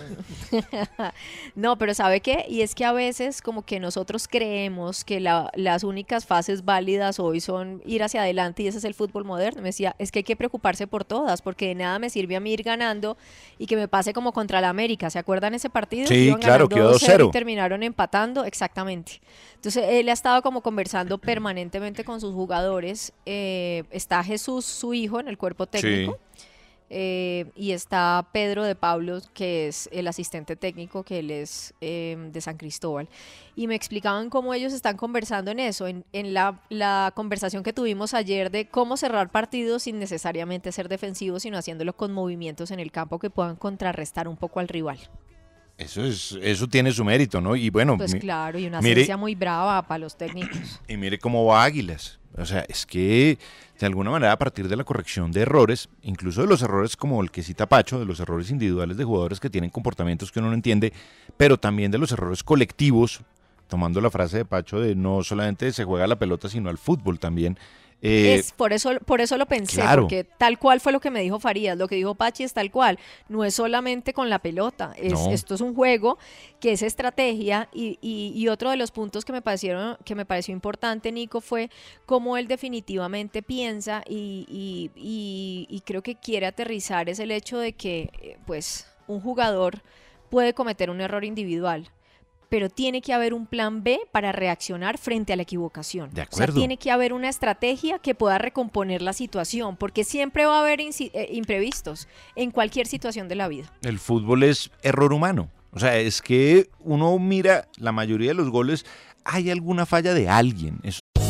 S5: no, pero ¿sabe qué? Y es que a veces como que nosotros creemos que la- las únicas fases válidas hoy son ir hacia adelante y ese es el fútbol moderno. Me decía, es que hay que preocuparse por todas, porque de nada me sirve a mí ir ganando y que me pase como contra la América. ¿Se acuerdan ese partido?
S2: Sí,
S5: Iban
S2: claro, quedó
S5: 2-0
S2: 2-0.
S5: Y terminaron empatando, exactamente. Entonces él ha estado como conversando permanentemente con sus jugadores. Eh, está Jesús, su hijo, en el cuerpo técnico. Eh, y está Pedro de Pablo, que es el asistente técnico, que él es eh, de San Cristóbal. Y me explicaban cómo ellos están conversando en eso, en, en la, la conversación que tuvimos ayer de cómo cerrar partidos sin necesariamente ser defensivos, sino haciéndolo con movimientos en el campo que puedan contrarrestar un poco al rival.
S2: Eso es, eso tiene su mérito, ¿no? Y bueno,
S5: Pues claro, y una
S2: mire,
S5: ciencia muy brava para los técnicos.
S2: y mire cómo va Águilas. O sea, es que de alguna manera a partir de la corrección de errores, incluso de los errores como el que cita Pacho, de los errores individuales de jugadores que tienen comportamientos que uno no entiende, pero también de los errores colectivos, tomando la frase de Pacho de no solamente se juega la pelota, sino al fútbol también. Eh,
S5: es por eso, por eso lo pensé,
S2: claro.
S5: porque tal cual fue lo que me dijo Farías, lo que dijo Pachi es tal cual, no es solamente con la pelota, es,
S7: No.
S5: esto es un juego que es estrategia y, y- y otro de los puntos que me parecieron, que me pareció importante, Nico, fue cómo él definitivamente piensa y, y- y- y creo que quiere aterrizar es el hecho de que, eh, pues, un jugador puede cometer un error individual. Pero tiene que haber un plan B para reaccionar frente a la equivocación.
S2: De
S5: O sea,
S2: acuerdo.
S5: tiene que haber una estrategia que pueda recomponer la situación, porque siempre va a haber eh, imprevistos en cualquier situación de la vida.
S2: el fútbol es error humano. O sea, es que uno mira la mayoría de los goles, hay alguna falla de alguien. Eso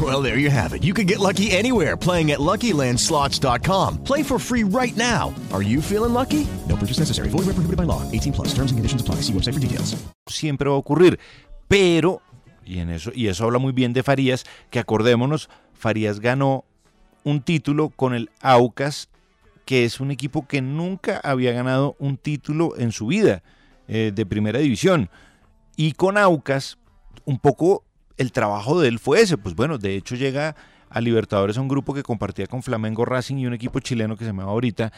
S7: Well, there you have it. You can get lucky anywhere playing at LuckyLandSlots.com. Play for free right now. Are you feeling lucky? No purchase necessary. Void where prohibited by law. 18 plus. Terms and conditions apply. See website for details.
S2: siempre va a ocurrir. Pero, y, en eso, y eso habla muy bien de Farías, que acordémonos, Farías ganó un título con el Aucas, que es un equipo que nunca había ganado un título en su vida eh, de primera división. Y con Aucas, un poco el trabajo de él fue ese. Pues bueno, de hecho llega a Libertadores a un grupo que compartía con Flamengo Racing y un equipo chileno que se llamaba ahorita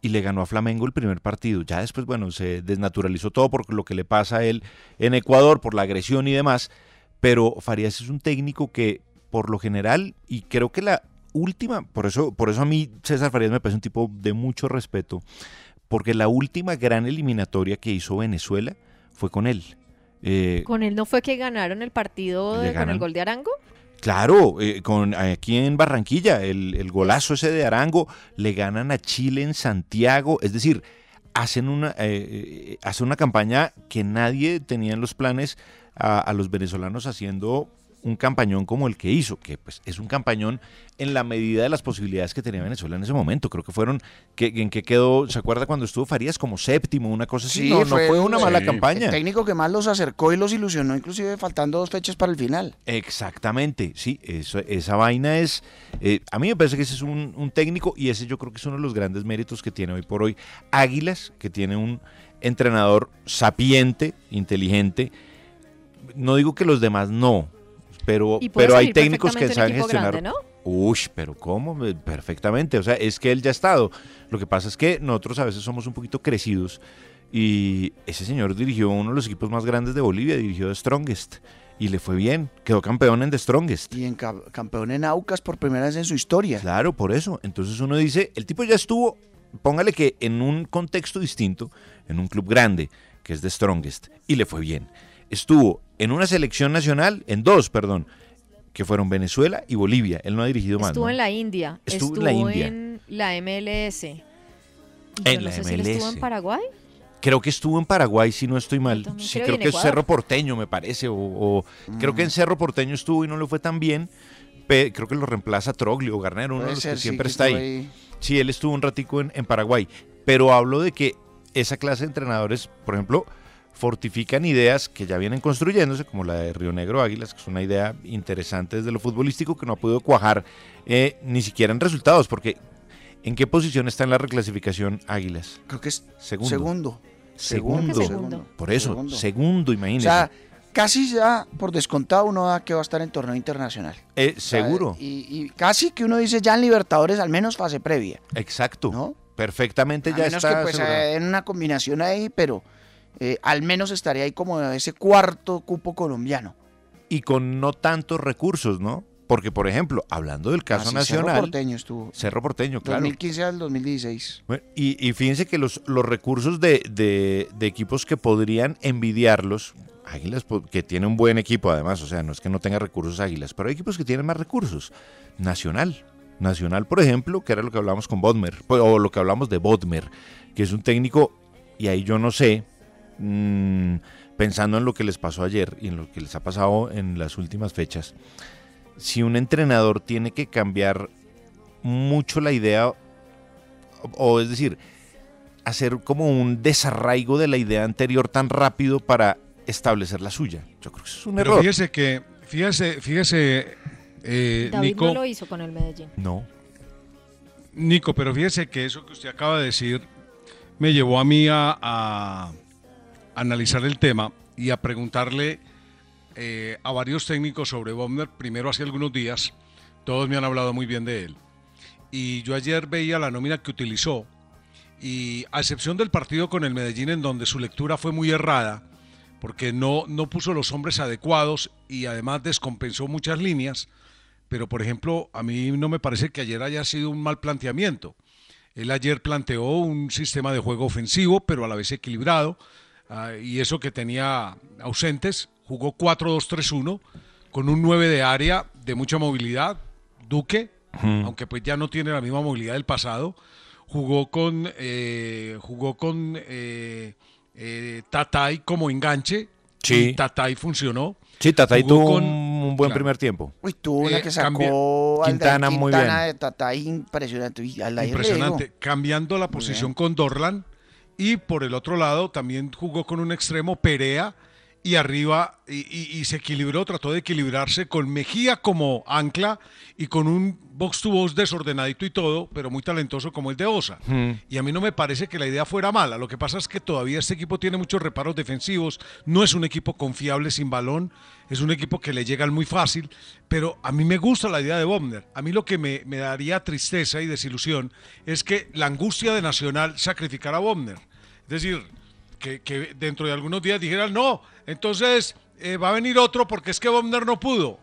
S2: y le ganó a Flamengo el primer partido. Ya después, bueno, se desnaturalizó todo por lo que le pasa a él en Ecuador, por la agresión y demás. Pero Farías es un técnico que, por lo general, y creo que la última, por eso, por eso a mí César Farías me parece un tipo de mucho respeto, porque la última gran eliminatoria que hizo Venezuela fue con él. Eh,
S5: Con él no fue que ganaron el partido con el gol de Arango.
S2: Claro, eh, con aquí en Barranquilla, el, el golazo ese de Arango, le ganan a Chile en Santiago, es decir, hacen una, eh, eh, hacen una campaña que nadie tenía en los planes a, a los venezolanos haciendo un campañón como el que hizo, que pues es un campañón en la medida de las posibilidades que tenía Venezuela en ese momento. Creo que fueron, que, ¿en qué quedó? ¿Se acuerda cuando estuvo Farías como séptimo, una cosa así? no, no fue una mala
S6: el-
S2: campaña.
S6: El técnico que más los acercó y los ilusionó, inclusive faltando dos fechas para el final.
S2: Exactamente, sí, eso- esa vaina es, eh, a mí me parece que ese es un, un técnico y ese yo creo que es uno de los grandes méritos que tiene hoy por hoy Águilas, que tiene un entrenador sapiente, inteligente. No digo que los demás no, pero, pero hay técnicos que saben gestionar.
S5: grande, ¿no?
S2: Uy, pero ¿cómo? Perfectamente. O sea, es que él ya ha estado. Lo que pasa es que nosotros a veces somos un poquito crecidos y ese señor dirigió uno de los equipos más grandes de Bolivia, dirigió The Strongest y le fue bien. Quedó campeón en The Strongest.
S6: Y en ca- campeón en Aucas por primera vez en su historia.
S2: Claro, por eso. Entonces uno dice, el tipo ya estuvo, póngale que en un contexto distinto, en un club grande, que es The Strongest, y le fue bien. Estuvo en una selección nacional, en dos, perdón, que fueron Venezuela y Bolivia. Él no ha dirigido más.
S5: Estuvo
S2: ¿no?
S5: en la India.
S2: Estuvo
S5: Estuvo,
S2: en la India.
S5: en la MLS.
S2: En
S5: yo no
S2: la
S5: sé si él estuvo
S2: MLS.
S5: en Paraguay.
S2: Creo que estuvo en Paraguay, si no estoy mal. Sí,
S5: creo,
S2: que es. Cerro Porteño, me parece. O, o- Creo
S6: Mm.
S2: que en Cerro Porteño estuvo y no le fue tan bien. Pe- creo que lo reemplaza Troglio o Garnero, uno
S6: Puede
S2: de los
S6: ser,
S2: que
S6: sí,
S2: siempre
S6: que
S2: está ahí. Sí, él estuvo un ratico en, en Paraguay. Pero hablo de que esa clase de entrenadores, por ejemplo, fortifican ideas que ya vienen construyéndose, como la de Río Negro Águilas, que es una idea interesante desde lo futbolístico que no ha podido cuajar eh, ni siquiera en resultados, porque ¿en qué posición está en la reclasificación Águilas?
S6: Creo que es
S2: Segundo.
S6: segundo.
S2: Segundo. Por eso,
S6: Segundo.
S2: segundo,
S6: O
S2: imagínese.
S6: sea, casi ya por descontado uno da que va a estar en torneo internacional.
S2: Eh, seguro.
S6: y, y casi que uno dice ya en Libertadores, al menos fase previa.
S2: Exacto. Perfectamente
S6: A
S2: ya
S6: menos
S2: está
S6: que pues eh, en una combinación ahí, pero eh, al menos estaría ahí como ese cuarto cupo colombiano.
S2: Y con no tantos recursos, ¿no? Porque, por ejemplo, hablando del caso
S6: Así,
S2: nacional.
S6: Cerro Porteño estuvo.
S2: Cerro Porteño, claro.
S6: 2015 al 2016.
S2: Bueno, y, y fíjense que los, los recursos de, de- de equipos que podrían envidiarlos, Águilas, que tiene un buen equipo además, o sea, no es que no tenga recursos Águilas, pero hay equipos que tienen más recursos. Nacional. Nacional, por ejemplo, que era lo que hablamos con Bodmer, pues, o lo que hablamos de Bodmer, que es un técnico, y ahí yo no sé, mm, pensando en lo que les pasó ayer y en lo que les ha pasado en las últimas fechas, si un entrenador tiene que cambiar mucho la idea, o, o es decir, hacer como un desarraigo de la idea anterior tan rápido para establecer la suya. Yo creo que eso es un
S3: Pero
S2: error.
S3: fíjese que, fíjese, fíjese, eh,
S5: David
S3: Nico,
S5: no lo hizo con el Medellín.
S2: No.
S3: Nico, pero fíjese que eso que usted acaba de decir me llevó a mí a, a analizar el tema y a preguntarle eh, a varios técnicos sobre Bomber, primero hace algunos días, todos me han hablado muy bien de él. Y yo ayer veía la nómina que utilizó y a excepción del partido con el Medellín en donde su lectura fue muy errada, porque no, no puso los hombres adecuados y además descompensó muchas líneas, pero por ejemplo, a mí no me parece que ayer haya sido un mal planteamiento. Él ayer planteó un sistema de juego ofensivo, pero a la vez equilibrado, ah, y eso que tenía ausentes, jugó 4-2-3-1, con un 9 de área de mucha movilidad, Duque, aunque pues ya no tiene la misma movilidad del pasado, jugó con, eh, jugó con eh, eh, Tatay como enganche,
S2: Sí.
S3: y Tatay funcionó.
S2: Sí, Tatay
S3: Jugó
S2: tuvo
S3: con-
S2: un, buen
S3: claro.
S2: primer tiempo.
S6: Uy, tuvo una
S3: Eh,
S6: que sacó al
S2: Quintana, muy bien.
S6: Quintana de Tatay impresionante. Uy,
S3: Impresionante. Cambiando la posición con Dorlan. Y por el otro lado también jugó con un extremo Perea. Y arriba, y, y- y se equilibró, trató de equilibrarse con Mejía como ancla y con un box to box desordenadito y todo, pero muy talentoso como el de Osa.
S2: Hmm.
S3: Y a mí no me parece que la idea fuera mala. Lo que pasa es que todavía este equipo tiene muchos reparos defensivos. No es un equipo confiable sin balón. Es un equipo que le llegan muy fácil. Pero a mí me gusta la idea de Bomner. A mí lo que me, me daría tristeza y desilusión es que la angustia de Nacional sacrificara a Bomner. Es decir, que, que dentro de algunos días dijeran, no, entonces eh, va a venir otro porque es que Bomner no pudo.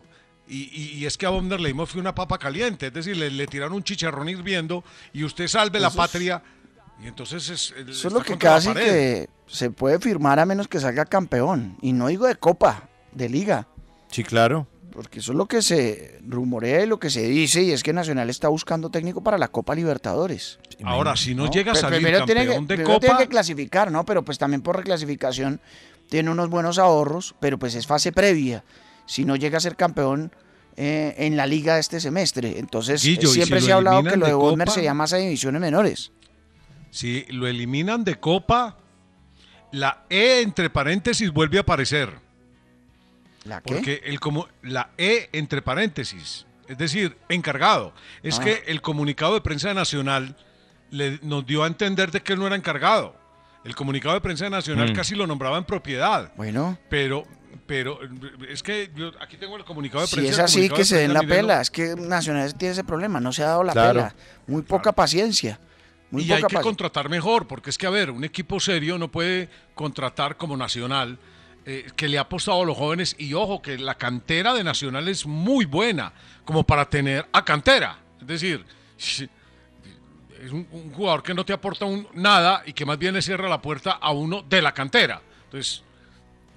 S3: Y, y- y es que a Bomner le dimos fue una papa caliente, es decir, le, le tiraron un chicharrón hirviendo y usted salve la patria. Y entonces es,
S6: Eso es lo que casi que se puede firmar a menos que salga campeón. Y no digo de Copa, de Liga.
S2: Sí, claro.
S6: Porque eso es lo que se rumorea y lo que se dice, y es que Nacional está buscando técnico para la Copa Libertadores.
S3: Ahora, si no llega a
S6: Pe-
S3: salir
S6: primero tiene que,
S3: campeón de
S6: primero tiene
S3: Copa,
S6: que clasificar, ¿no? Pero pues también por reclasificación tiene unos buenos ahorros, pero pues es fase previa. si no llega a ser campeón eh, en la liga este semestre. Entonces,
S3: Guillo, ¿y
S6: siempre
S3: si
S6: se ha hablado que lo
S3: de
S6: de Bodmer
S3: Copa?
S6: se llama a divisiones menores.
S3: Si lo eliminan de Copa, la E entre paréntesis vuelve a aparecer.
S6: ¿La qué?
S3: Porque el como la E entre paréntesis, es decir, encargado. Es
S6: Ah.
S3: que el comunicado de prensa nacional le, nos dio a entender de que él no era encargado. El comunicado de prensa nacional
S6: Mm.
S3: casi lo nombraba en propiedad.
S6: Bueno.
S3: Pero, pero es que yo aquí tengo el comunicado de
S6: Si
S3: prensa.
S6: es
S3: el
S6: así, que
S3: de
S6: se den la pela. Es que Nacional tiene ese problema, no se ha dado la
S3: Claro.
S6: pela. Muy poca paciencia. Muy
S3: y
S6: poca
S3: hay que
S6: paciencia.
S3: contratar mejor, porque es que, a ver, un equipo serio no puede contratar como Nacional, eh, que le ha apostado a los jóvenes, y ojo, que la cantera de Nacional es muy buena, como para tener a cantera. Es decir, es un, jugador que no te aporta un, nada y que más bien le cierra la puerta a uno de la cantera. Entonces,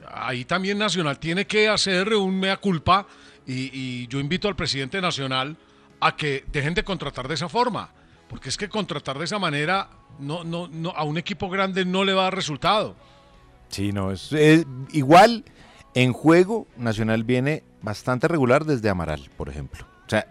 S3: ahí también Nacional tiene que hacer un mea culpa, y, y yo invito al presidente Nacional a que dejen de contratar de esa forma. Porque es que contratar de esa manera no, no, no, a un equipo grande no le va a dar resultado.
S2: Sí, no, es, es- igual en juego Nacional viene bastante regular desde Amaral, por ejemplo. O sea,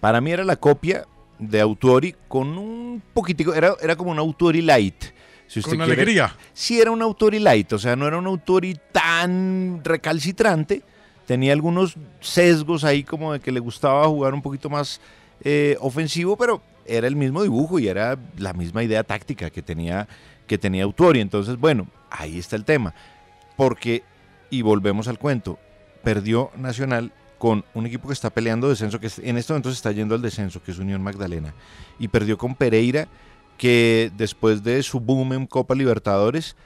S2: para mí era la copia de Autori con un poquitico, era, era como un Autori light. Si usted
S3: Con
S2: quiere.
S3: alegría.
S2: Sí, era un Autori light, o sea, no era un Autori tan recalcitrante. Tenía algunos sesgos ahí como de que le gustaba jugar un poquito más eh, ofensivo, pero era el mismo dibujo y era la misma idea táctica que tenía, que tenía Autori. Entonces, bueno, ahí está el tema. Porque, y volvemos al cuento, perdió Nacional con un equipo que está peleando descenso, que en este momento se está yendo al descenso, que es Unión Magdalena. Y perdió con Pereira, que después de su boom en Copa Libertadores,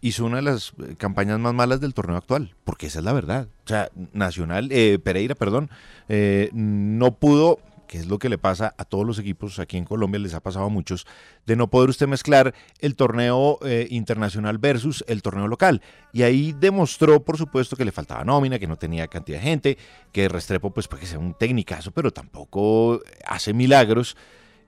S2: hizo una de las eh, campañas más malas del torneo actual, porque esa es la verdad. O sea, Nacional, eh, Pereira, perdón, eh, no pudo, que es lo que le pasa a todos los equipos, aquí en Colombia les ha pasado a muchos, de no poder usted mezclar el torneo eh, internacional versus el torneo local. Y ahí demostró, por supuesto, que le faltaba nómina, que no tenía cantidad de gente, que Restrepo, pues, puede sea un tecnicazo, pero tampoco hace milagros.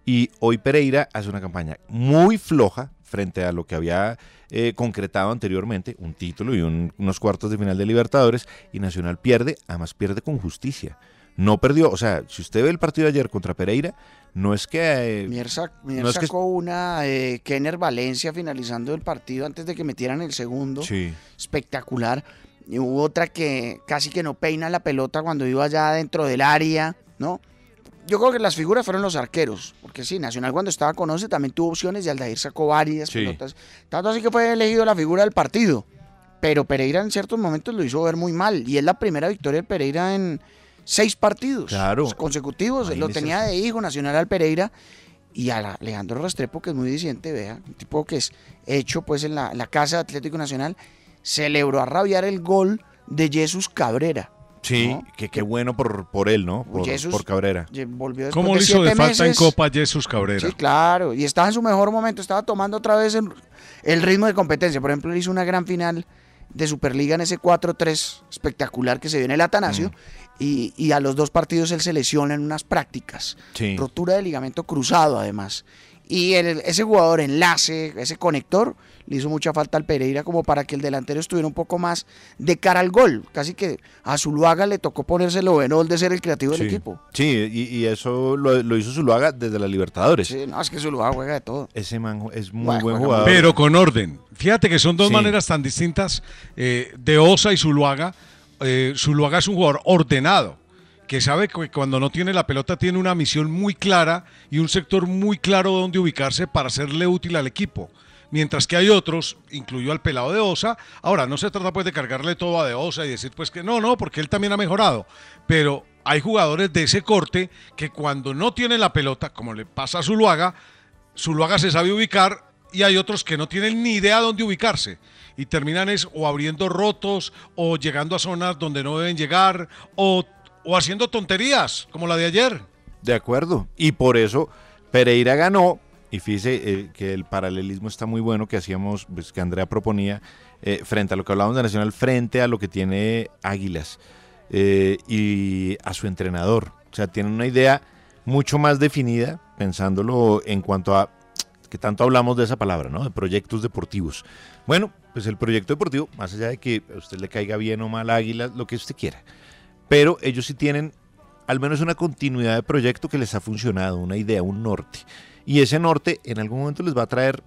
S2: Y hoy Pereira hace una campaña muy floja frente a lo que había eh, concretado anteriormente, un título y un- unos cuartos de final de Libertadores, y Nacional pierde, además pierde con justicia. No perdió, o sea, si usted ve el partido de ayer contra Pereira, no es que... eh,
S6: Mier, sac- Mier
S2: no es que-
S6: sacó una eh, Kenner Valencia finalizando el partido antes de que metieran el segundo.
S2: Sí.
S6: Espectacular. Y hubo otra que casi que no peina la pelota cuando iba allá dentro del área, ¿no? Yo creo que las figuras fueron los arqueros, porque sí, Nacional cuando estaba con 11 también tuvo opciones y Aldair sacó varias
S2: Sí.
S6: pelotas. Tanto así que fue elegido la figura del partido. Pero Pereira en ciertos momentos lo hizo ver muy mal. Y es la primera victoria de Pereira en seis partidos
S2: Claro.
S6: consecutivos. Lo tenía de hijo Nacional al Pereira y a Alejandro Restrepo, que es muy disidente, vea, un tipo que es hecho pues en la, la casa de Atlético Nacional, celebró a rabiar el gol de Jesús Cabrera.
S2: Sí,
S6: ¿no?
S2: que qué bueno por, por él, ¿no? Por, Cabrera.
S6: Volvió
S3: ¿Cómo le hizo de falta en. Copa Jesús Cabrera?
S6: Sí, claro. Y estaba en su mejor momento, estaba tomando otra vez el, el ritmo de competencia. Por ejemplo, él hizo una gran final de Superliga en ese 4-3 espectacular que se vio en el Atanasio. Y, y a los dos partidos él se lesiona en unas prácticas.
S2: Sí.
S6: Rotura de ligamento cruzado, además. Y el- ese jugador enlace, ese conector, le hizo mucha falta al Pereira como para que el delantero estuviera un poco más de cara al gol. Casi que a Zuluaga le tocó ponerse el overall de ser el creativo del equipo.
S2: sí y, y eso lo, lo hizo Zuluaga desde la Libertadores.
S6: Sí, no, es que Zuluaga juega de todo.
S2: Ese man es muy
S6: Bueno,
S2: buen jugador.
S3: Pero con orden. Fíjate que son dos
S2: Sí.
S3: maneras tan distintas eh, de Osa y Zuluaga. Eh, Zuluaga es un jugador ordenado, que sabe que cuando no tiene la pelota tiene una misión muy clara y un sector muy claro donde ubicarse para serle útil al equipo. Mientras que hay otros, incluyó al pelado de Osa. Ahora, no se trata pues de cargarle todo a de Osa y decir pues que no, no, porque él también ha mejorado. Pero hay jugadores de ese corte que cuando no tienen la pelota, como le pasa a Zuluaga, Zuluaga se sabe ubicar y hay otros que no tienen ni idea dónde ubicarse y terminan es o abriendo rotos o llegando a zonas donde no deben llegar o, o haciendo tonterías como la de ayer.
S2: De acuerdo. Y por eso Pereira ganó. Y fíjese eh, que el paralelismo está muy bueno que hacíamos, pues, que Andrea proponía, eh, frente a lo que hablábamos de Nacional, frente a lo que tiene Águilas eh, y a su entrenador. O sea, tiene una idea mucho más definida, pensándolo en cuanto a que tanto hablamos de esa palabra, ¿no? De proyectos deportivos. Bueno, pues el proyecto deportivo, más allá de que a usted le caiga bien o mal Águilas, lo que usted quiera. pero ellos sí tienen al menos una continuidad de proyecto que les ha funcionado, una idea, un norte. Y ese norte en algún momento les va a traer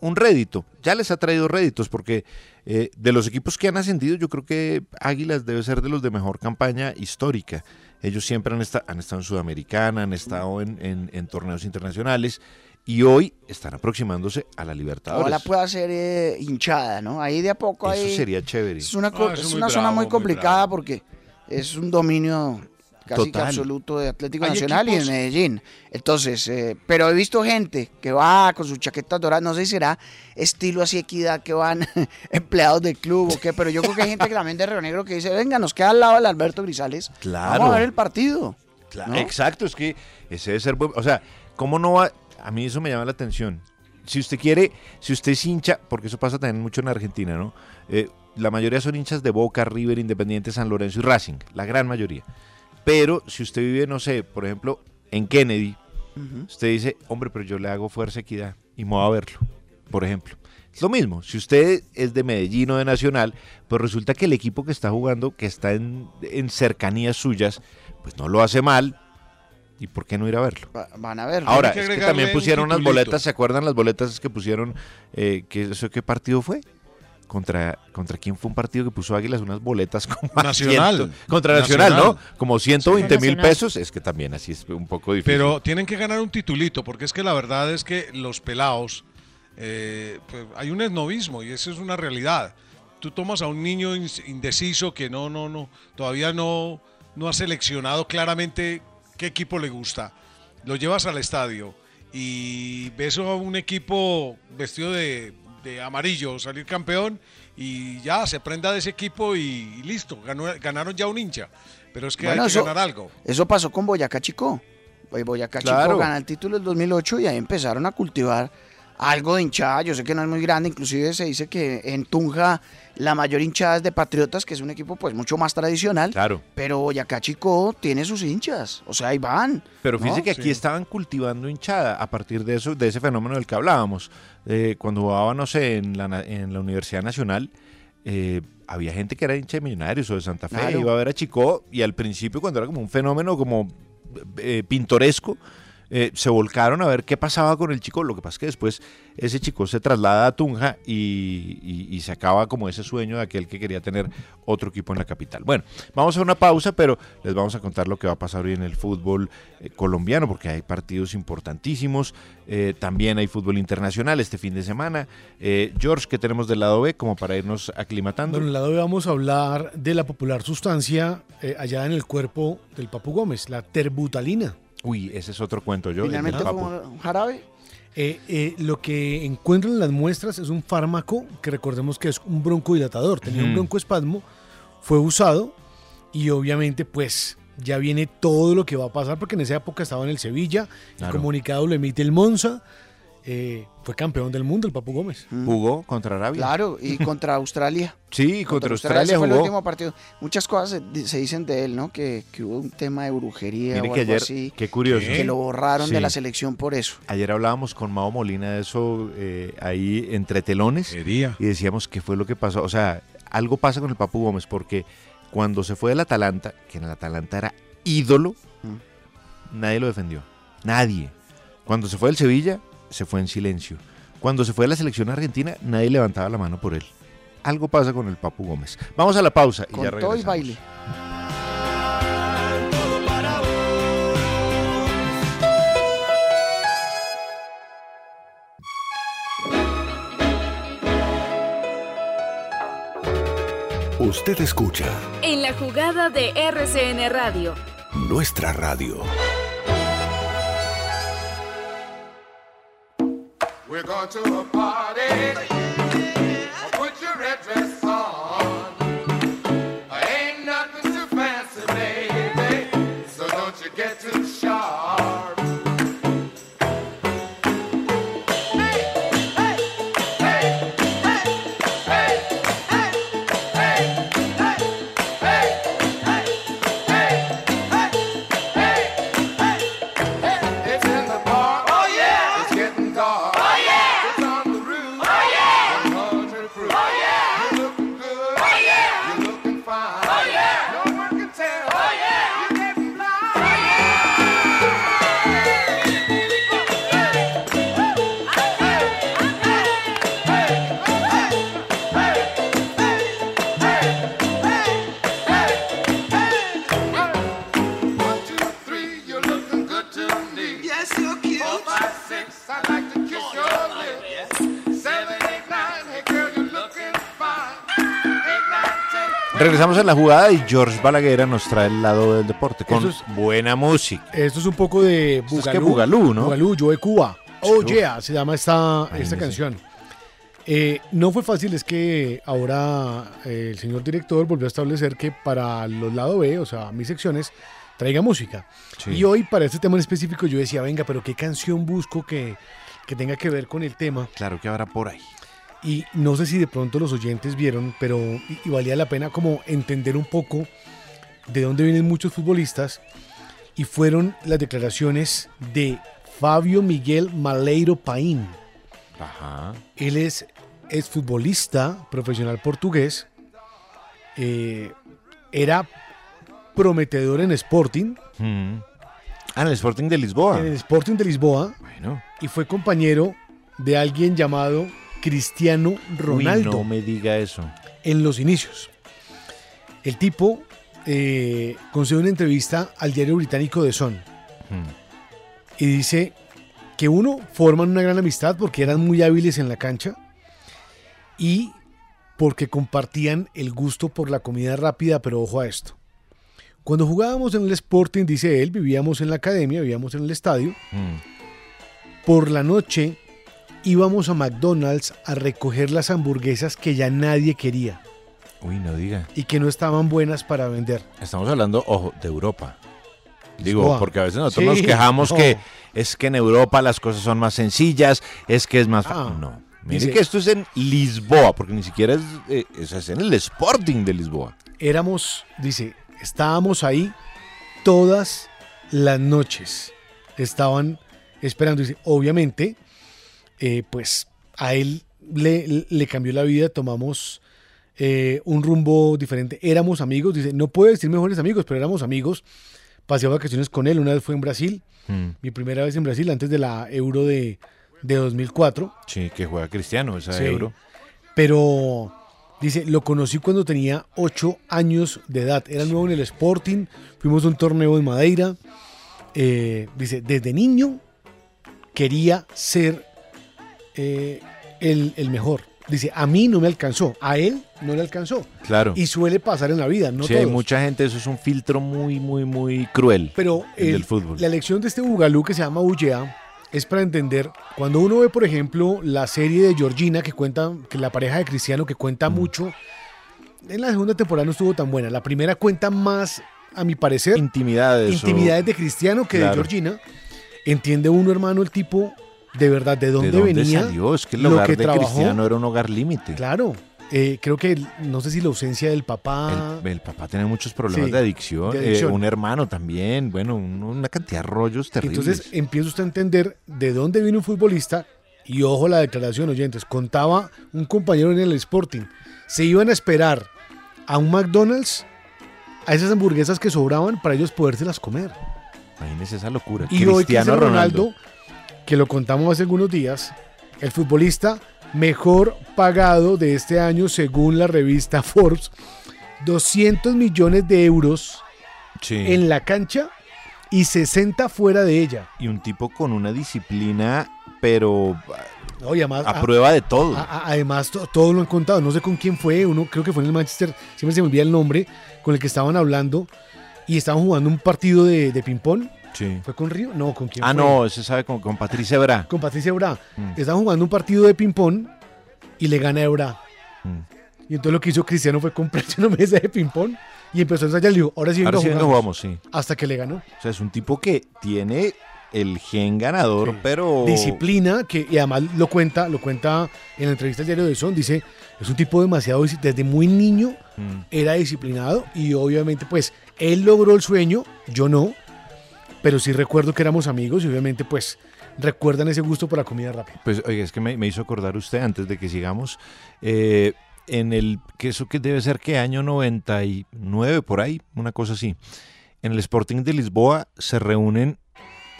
S2: un rédito. Ya les ha traído réditos porque eh, de los equipos que han ascendido yo creo que Águilas debe ser de los de mejor campaña histórica. Ellos siempre han, esta- han estado en Sudamericana, han estado en torneos internacionales y hoy están aproximándose a la Libertadores.
S6: Ojalá pueda ser eh, hinchada, ¿no? Ahí de a poco
S2: Eso
S6: ahí
S2: sería chévere.
S6: Es una,
S2: Ah,
S6: es
S2: muy
S6: una zona
S2: bravo,
S6: muy
S2: muy
S6: complicada porque es un dominio casi que absoluto de Atlético Nacional y de Medellín. Entonces, eh, pero he visto gente que va con sus chaquetas doradas, no sé si será estilo así equidad que van empleados del club o qué, pero yo creo que hay gente que también de Río Negro que dice, venga, nos queda al lado del Alberto Grisales.
S2: Claro.
S6: Vamos a ver el partido.
S2: Claro,
S6: ¿no?
S2: Exacto, es que ese debe ser buen- O sea, ¿cómo no va? A mí eso me llama la atención. Si usted quiere, si usted es hincha, porque eso pasa también mucho en Argentina, ¿no? Eh, la mayoría son hinchas de Boca, River, Independiente, San Lorenzo y Racing, la gran mayoría. Pero si usted vive, no sé, por ejemplo, en Kennedy, usted dice, hombre, pero yo le hago fuerza equidad y me voy a verlo, por ejemplo. Es lo mismo, si usted es de Medellín o de Nacional, pues resulta que el equipo que está jugando, que está en, en cercanías suyas, pues no lo hace mal. ¿Y por qué no ir a verlo?
S6: Va- Van a ver.
S2: Ahora, es que también pusieron unas boletas, ¿se acuerdan las boletas que pusieron? Eh, que ¿Eso qué partido fue? ¿Contra, ¿Contra quién fue un partido que puso Águilas unas boletas como a
S3: Nacional.
S2: ciento- contra Nacional,
S3: Nacional.
S2: ¿no? Como 120 mil
S3: Nacional.
S2: pesos. Es que también así es un poco difícil.
S3: Pero tienen que ganar un titulito, porque es que la verdad es que los pelados, eh, pues, hay un esnovismo y eso es una realidad. Tú tomas a un niño in- indeciso que no, no, no, todavía no, no ha seleccionado claramente qué equipo le gusta. Lo llevas al estadio y ves a un equipo vestido de, de amarillo salir campeón y ya se prenda de ese equipo y, y listo, ganó- ganaron ya un hincha. Pero es que
S6: Bueno,
S3: hay que
S6: eso-
S3: ganar algo.
S6: Eso pasó con Boyacá Chico. Boyacá
S3: Claro.
S6: Chico gana el título del 2008 y ahí empezaron a cultivar algo de hinchada. Yo sé que no es muy grande, inclusive se dice que en Tunja la mayor hinchada es de Patriotas, que es un equipo pues mucho más tradicional.
S2: Claro.
S6: Pero Boyacá Chico tiene sus hinchas, o sea, ahí van.
S2: Pero
S6: ¿no?
S2: fíjese que aquí estaban cultivando hinchada a partir de eso, de ese fenómeno del que hablábamos. Eh, cuando jugaba, no sé, en la, na- en la Universidad Nacional, eh, había gente que era hincha de Millonarios o de Santa Fe,
S6: Claro.
S2: iba a ver a Chico y al principio cuando era como un fenómeno como eh, pintoresco, eh, se volcaron a ver qué pasaba con el chico. Lo que pasa es que después ese chico se traslada a Tunja y, se acaba como ese sueño de aquel que quería tener otro equipo en la capital. Bueno, vamos a una pausa, pero les vamos a contar lo que va a pasar hoy en el fútbol eh, colombiano, porque hay partidos importantísimos. Eh, también hay fútbol internacional este fin de semana. George, ¿qué tenemos del lado B como para irnos aclimatando?
S4: Bueno, en el lado B vamos a hablar de la popular sustancia allá en el cuerpo del Papu Gómez, la terbutalina.
S2: Uy, ese es otro cuento yo.
S6: Finalmente fue un jarabe.
S4: Eh, eh, lo que encuentran en las muestras es un fármaco que recordemos que es un broncodilatador. Tenía un broncoespasmo, fue usado y obviamente pues ya viene todo lo que va a pasar porque en esa época estaba en el Sevilla, el comunicado lo emite el Monza, eh, fue campeón del mundo el Papu Gómez.
S2: Jugó contra Arabia.
S6: Claro, y contra Australia.
S2: Sí, contra,
S6: ese
S2: Australia
S6: fue el
S2: jugó.
S6: último partido. Muchas cosas se, di- se dicen de él, ¿no? Que, que hubo un tema de brujería
S2: Mire
S6: o
S2: que
S6: algo
S2: ayer,
S6: así.
S2: qué curioso.
S6: Que lo borraron de la selección por eso.
S2: Ayer hablábamos con Mao Molina de eso eh, ahí entre telones y decíamos qué fue lo que pasó. O sea, algo pasa con el Papu Gómez porque cuando se fue del Atalanta, que en el Atalanta era ídolo, nadie lo defendió. Nadie. Cuando se fue del Sevilla, se fue en silencio. Cuando se fue de la selección argentina, nadie levantaba la mano por él. Algo pasa con el Papu Gómez. Vamos a la pausa y
S6: Con
S2: ya
S6: todo y
S2: regresamos.
S6: baile.
S8: Usted escucha
S9: En la jugada de RCN Radio.
S8: nuestra radio.
S1: We're going to a party. Put your red dress
S2: Regresamos a la jugada y George Balaguer nos trae el lado del deporte con
S4: es-
S2: buena música.
S4: Esto es un poco de
S2: Esto es
S4: Bugalú.
S2: que Bugalú, ¿no?
S4: Bugalú, yo de Cuba. Oh yeah, se llama esta, esta canción. Eh, no fue fácil, es que ahora eh, el señor director volvió a establecer que para los lado B, o sea, mis secciones, traiga música.
S2: Sí.
S4: Y hoy, para este tema en específico, yo decía, venga, pero ¿qué canción busco que, que tenga que ver con el tema?
S2: Claro que habrá por ahí.
S4: Y no sé si de pronto los oyentes vieron, pero y, y valía la pena como entender un poco de dónde vienen muchos futbolistas. Y fueron las declaraciones de Fabio Miguel Maleiro Paín.
S2: Ajá.
S4: Él es, es futbolista profesional portugués. eh, era prometedor en Sporting.
S2: Mm. Ah, en el Sporting de Lisboa.
S4: En el Sporting de Lisboa.
S2: Bueno.
S4: Y fue compañero de alguien llamado Cristiano Ronaldo.
S2: Uy, no me diga eso.
S4: en los inicios. El tipo eh, concede una entrevista al diario británico The Sun
S2: Mm.
S4: y dice que uno forman una gran amistad porque eran muy hábiles en la cancha y porque compartían el gusto por la comida rápida, pero ojo a esto. Cuando jugábamos en el Sporting, dice él, vivíamos en la academia, vivíamos en el estadio,
S2: Mm.
S4: por la noche íbamos a McDonald's a recoger las hamburguesas que ya nadie quería
S2: Uy, no diga.
S4: y que no estaban buenas para vender.
S2: Estamos hablando, ojo, de Europa. Digo, porque a veces nosotros
S4: Sí,
S2: nos quejamos que es que en Europa las cosas son más sencillas, es que es más fácil. no. Mire
S4: Dice-
S2: que esto es en Lisboa, porque ni siquiera es, eh, es en el Sporting de Lisboa.
S4: Éramos, dice, estábamos ahí todas las noches. Estaban esperando. Dice, obviamente, eh, pues a él le, le cambió la vida, tomamos eh, un rumbo diferente. Éramos amigos, dice, no puedo decir mejores amigos, pero éramos amigos. Pasé vacaciones con él, una vez fue en Brasil,
S2: Mm.
S4: mi primera vez en Brasil, antes de la Euro de, de 2004.
S2: Sí, que juega Cristiano, esa
S4: Sí.
S2: euro.
S4: Pero dice, lo conocí cuando tenía 8 años de edad. Era nuevo en el Sporting, fuimos a un torneo en Madeira. Eh, dice, desde niño quería ser eh, el, el mejor. Dice, a mí no me alcanzó, a él no le alcanzó.
S2: Claro.
S4: Y suele pasar en la vida, no
S2: sí, hay mucha gente, eso es un filtro muy, muy, muy cruel.
S4: Pero
S2: el
S4: el-
S2: del fútbol.
S4: la elección de este Bugalú que se llama Ullea es para entender, cuando uno ve, por ejemplo, la serie de Georgina que cuenta, que la pareja de Cristiano que
S2: Mm.
S4: cuenta mucho, en la segunda temporada no estuvo tan buena. La primera cuenta más, a mi parecer,
S2: Intimidades. o-
S4: intimidades de Cristiano que
S2: Claro.
S4: de Georgina. Entiende uno, hermano, el tipo de verdad de dónde,
S2: ¿De dónde
S4: venía,
S2: salió? Es que el hogar
S4: que
S2: de
S4: trabajó.
S2: Cristiano era un hogar límite.
S4: Claro. Eh, creo que no sé si la ausencia del papá.
S2: El, el papá tenía muchos problemas
S4: Sí,
S2: de, adicción,
S4: de
S2: eh,
S4: adicción.
S2: un hermano también, bueno, un- una cantidad de rollos terribles.
S4: Entonces empieza usted a entender de dónde viene un futbolista y ojo la declaración, oyentes, contaba un compañero en el Sporting, se iban a esperar a un McDonald's a esas hamburguesas que sobraban para ellos podérselas comer.
S2: Imagínese esa locura.
S4: Y hoy Cristiano Ronaldo, que lo contamos hace algunos días, el futbolista mejor pagado de este año según la revista Forbes, 200 millones de euros
S2: Sí.
S4: en la cancha y 60 fuera de ella.
S2: Y un tipo con una disciplina, pero
S4: No, además-
S2: a prueba de todo.
S4: A- a- además, to- todo lo han contado. No sé con quién fue. Uno creo que fue en el Manchester. Siempre se me olvida el nombre. Con el que estaban hablando. Y estaban jugando un partido de, de ping-pong.
S2: Sí.
S4: ¿Fue con Río? No, ¿con quién
S2: Ah,
S4: fue?
S2: no, ese sabe con, con Patricia Bra.
S4: Con Patricia Ebra.
S2: Mm.
S4: Estaban jugando un partido de ping-pong. Y le gana Ebra.
S2: Mm.
S4: Y entonces lo que hizo Cristiano fue comprarse una mesa de ping-pong. Y empezó a ensayar. Le dijo, ahora sí venga,
S2: Ahora sí venga,
S4: jugamos".
S2: sí.
S4: Hasta que le ganó.
S2: O sea, es un tipo que tiene el gen ganador, pero...
S4: disciplina que y además lo cuenta lo cuenta en la entrevista al diario de Son dice es un tipo demasiado desde muy niño
S2: Mm.
S4: era disciplinado y obviamente pues él logró el sueño yo no pero sí recuerdo que éramos amigos y obviamente pues recuerdan ese gusto por la comida rápida
S2: Pues, oye, es que me, hizo acordar usted, antes de que sigamos, eh, en el, que eso que debe ser que año 99, por ahí, una cosa así. En el Sporting de Lisboa se reúnen,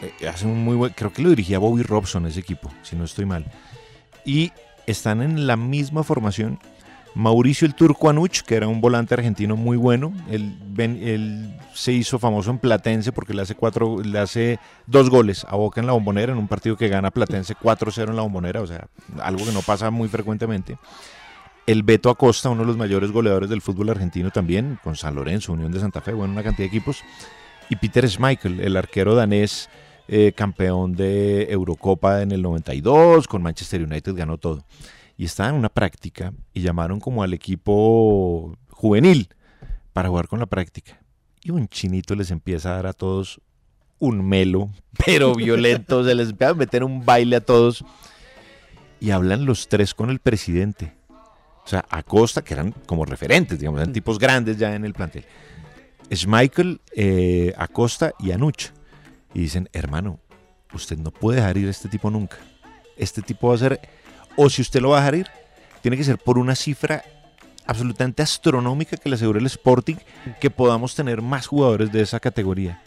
S2: eh, hacen un muy buen, creo que lo dirigía Bobby Robson ese equipo, si no estoy mal. Y están en la misma formación Mauricio el Turco Anuch, que era un volante argentino muy bueno. Él, se hizo famoso en Platense porque le hace, cuatro, le hace dos goles a Boca en la bombonera en un partido que gana Platense 4-0 en la bombonera, o sea, algo que no pasa muy frecuentemente. El Beto Acosta, uno de los mayores goleadores del fútbol argentino también, con San Lorenzo, Unión de Santa Fe, bueno, una cantidad de equipos. Y Peter Schmeichel, el arquero danés, eh, campeón de Eurocopa en el 92, con Manchester United ganó todo. Y estaban en una práctica y llamaron como al equipo juvenil para jugar con la práctica. Y un chinito les empieza a dar a todos un melo, pero violento, se les empieza a meter un baile a todos. Y hablan los tres con el presidente. O sea, Acosta, que eran como referentes, digamos, eran tipos grandes ya en el plantel. Schmeichel, eh, Acosta y Anuch. Y dicen, hermano, usted no puede dejar ir a este tipo nunca. Este tipo va a ser, o si usted lo va a dejar ir, tiene que ser por una cifra absolutamente astronómica que le asegure el Sporting que podamos tener más jugadores de esa categoría.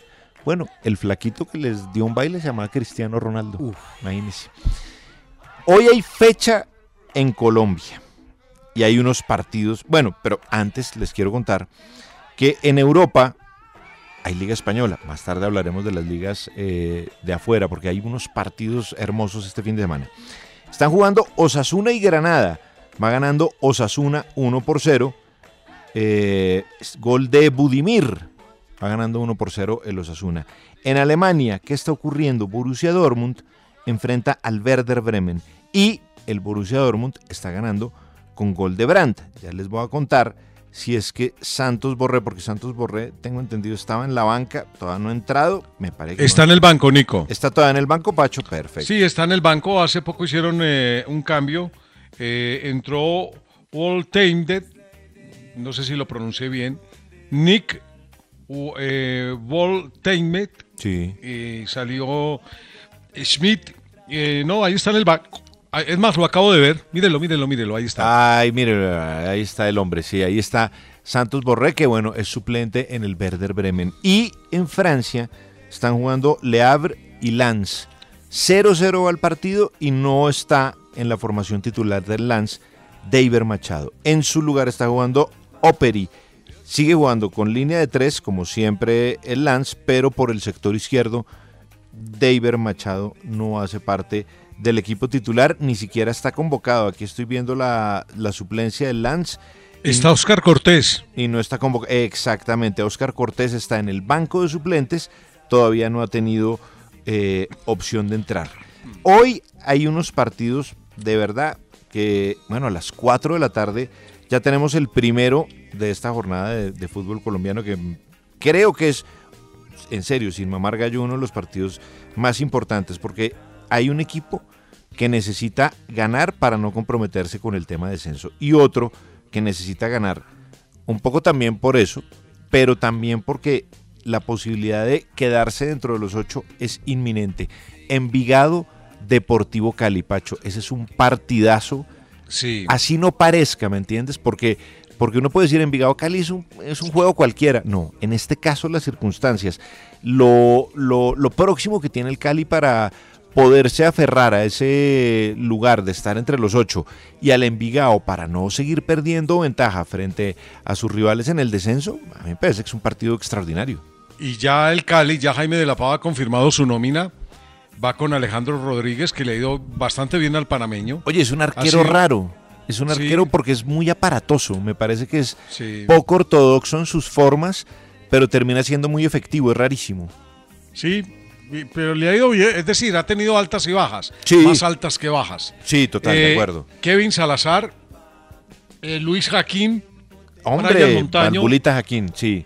S2: Bueno, el flaquito que les dio un baile se llamaba Cristiano Ronaldo. Imagínense. Hoy hay fecha en Colombia y hay unos partidos. Bueno, pero antes les quiero contar que en Europa hay Liga Española. Más tarde hablaremos de las ligas eh, de afuera porque hay unos partidos hermosos este fin de semana. Están jugando Osasuna y Granada. Va ganando Osasuna 1 por 0. Eh, gol de Budimir. Va ganando 1 por 0 el Osasuna. En Alemania, ¿qué está ocurriendo? Borussia Dortmund enfrenta al Werder Bremen. Y el Borussia Dortmund está ganando con gol de Brandt. Ya les voy a contar si es que Santos Borré, porque Santos Borré, tengo entendido, estaba en la banca, todavía no ha entrado, me parece que
S3: Está
S2: no.
S3: en el banco, Nico.
S2: Está todavía en el banco, Pacho, perfecto.
S3: Sí, está en el banco. Hace poco hicieron eh, un cambio. Eh, entró Voltained, no sé si lo pronuncié bien, Nick u- eh,
S2: Sí.
S3: y salió Schmidt. eh, no, ahí está en el banco. Ah, Es más, lo acabo de ver. Mírelo, mírelo, mírelo. Ahí está.
S2: Ay, mire, ahí está el hombre, sí, ahí está Santos Borré, que bueno, es suplente en el Werder Bremen. Y en Francia están jugando Le Havre y Lens. 0-0 al partido y no está en la formación titular del Lens David Machado. En su lugar está jugando Operi. Sigue jugando con línea de tres, como siempre el Lens, pero por el sector izquierdo David Machado no hace parte del equipo titular, ni siquiera está convocado. Aquí estoy viendo la, la suplencia del Lance.
S3: Está Oscar Cortés.
S2: Y no está convocado. Exactamente, Oscar Cortés está en el banco de suplentes, todavía no ha tenido eh, opción de entrar. Hoy hay unos partidos de verdad que, bueno, a las 4 de la tarde ya tenemos el primero de esta jornada de, de fútbol colombiano que creo que es, en serio, sin mamar gallo, uno de los partidos más importantes porque hay un equipo que necesita ganar para no comprometerse con el tema de descenso y otro que necesita ganar un poco también por eso, pero también porque la posibilidad de quedarse dentro de los ocho es inminente. Envigado Deportivo Cali, Pacho, ese es un partidazo.
S3: Sí.
S2: Así no parezca, ¿me entiendes? Porque, porque uno puede decir Envigado Cali es un, es un juego cualquiera. No, en este caso las circunstancias. Lo, lo, lo próximo que tiene el Cali para poderse aferrar a ese lugar de estar entre los ocho y al Envigado para no seguir perdiendo ventaja frente a sus rivales en el descenso, a mí me parece que es un partido extraordinario.
S3: Y ya el Cali, ya Jaime de la Pava ha confirmado su nómina. Va con Alejandro Rodríguez, que le ha ido bastante bien al panameño.
S2: Oye, es un arquero raro. Es un
S3: Sí.
S2: arquero porque es muy aparatoso. Me parece que es
S3: Sí.
S2: poco ortodoxo en sus formas, pero termina siendo muy efectivo. Es rarísimo.
S3: Sí, pero le ha ido bien. Es decir, ha tenido altas y bajas.
S2: Sí.
S3: Más altas que bajas.
S2: Sí, total, de
S3: Eh,
S2: acuerdo.
S3: Kevin Salazar, eh, Luis Jaquín,
S2: Hombre,
S3: Montaño
S2: Jaquín, sí.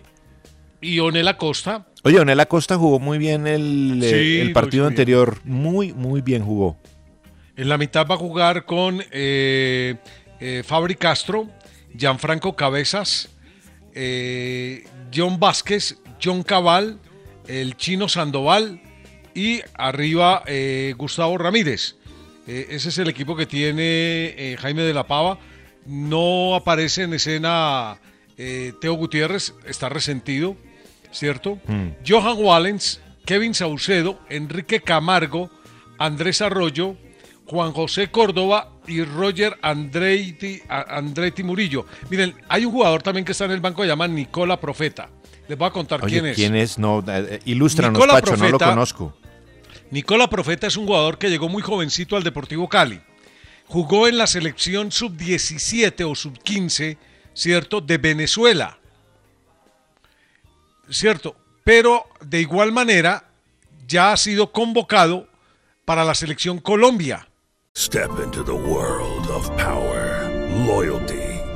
S3: y Onel Acosta.
S2: Oye, Onel Acosta jugó muy bien el, eh, el partido
S3: bien.
S2: anterior. Muy, muy bien jugó.
S3: En la mitad va a jugar con Fabri Castro, Gianfranco Cabezas, John Vázquez, John Cabal, el chino Sandoval y arriba eh, Gustavo Ramírez. Eh, ese es el equipo que tiene eh, Jaime de la Pava. No aparece en escena Teo Gutiérrez, está resentido, ¿cierto?
S2: Mm.
S3: Johan Wallens, Kevin Saucedo, Enrique Camargo, Andrés Arroyo, Juan José Córdoba y Roger Andretti, Murillo. Miren, hay un jugador también que está en el banco que se llama Nicola Profeta. Les voy a contar
S2: Oye,
S3: quién es.
S2: ¿quién es? No, ilústranos,
S3: Nicola
S2: Pacho, no lo conozco.
S3: Nicola Profeta es un jugador que llegó muy jovencito al Deportivo Cali. Jugó en la selección sub-17 o sub-15, ¿cierto? De Venezuela. ¿Cierto? Pero de igual manera ya ha sido convocado para la selección Colombia.
S10: Step into the world of power, loyalty,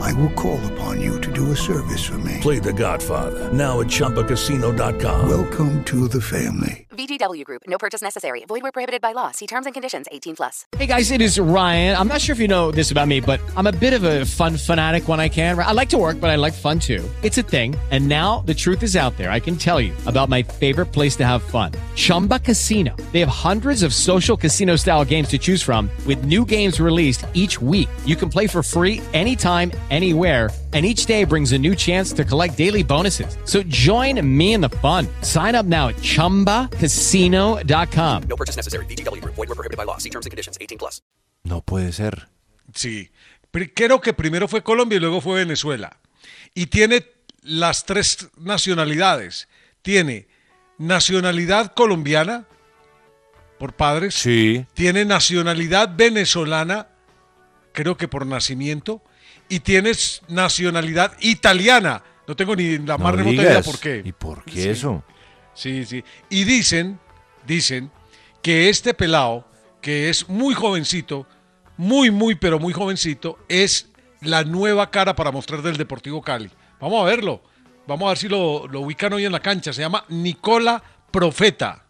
S11: I will call upon you to do a service for me.
S10: Play The Godfather now at ChumbaCasino.com.
S11: Welcome to the family.
S12: VGW Group. No purchase necessary. Void where prohibited by law. See terms and conditions. 18 plus.
S13: Hey guys, it is Ryan. I'm not sure if you know this about me, but I'm a bit of a fun fanatic when I can. I like to work, but I like fun too. It's a thing. And now the truth is out there. I can tell you about my favorite place to have fun. Chumba Casino. They have hundreds of social casino style games to choose from with new games released each week. You can play for free anytime, anywhere. And each day brings a new chance to collect daily bonuses. So join me in the fun. Sign up now at chumbacasino.com.
S14: No purchase necessary. VGW Group. Void were prohibited by law. See terms and conditions. 18 plus.
S2: No puede ser.
S3: Sí. Creo que primero fue Colombia y luego fue Venezuela. Y tiene las tres nacionalidades. Tiene nacionalidad colombiana por padres.
S2: Sí.
S3: Tiene nacionalidad venezolana, creo que por nacimiento. Y tienes nacionalidad italiana. No tengo ni la más remota idea por qué.
S2: ¿Y por qué
S3: Sí.
S2: eso?
S3: Sí, sí. Y dicen, dicen que este pelado, que es muy jovencito, muy, muy, pero muy jovencito, es la nueva cara para mostrar del Deportivo Cali. Vamos a verlo. Vamos a ver si lo, lo ubican hoy en la cancha. Se llama Nicola Profeta.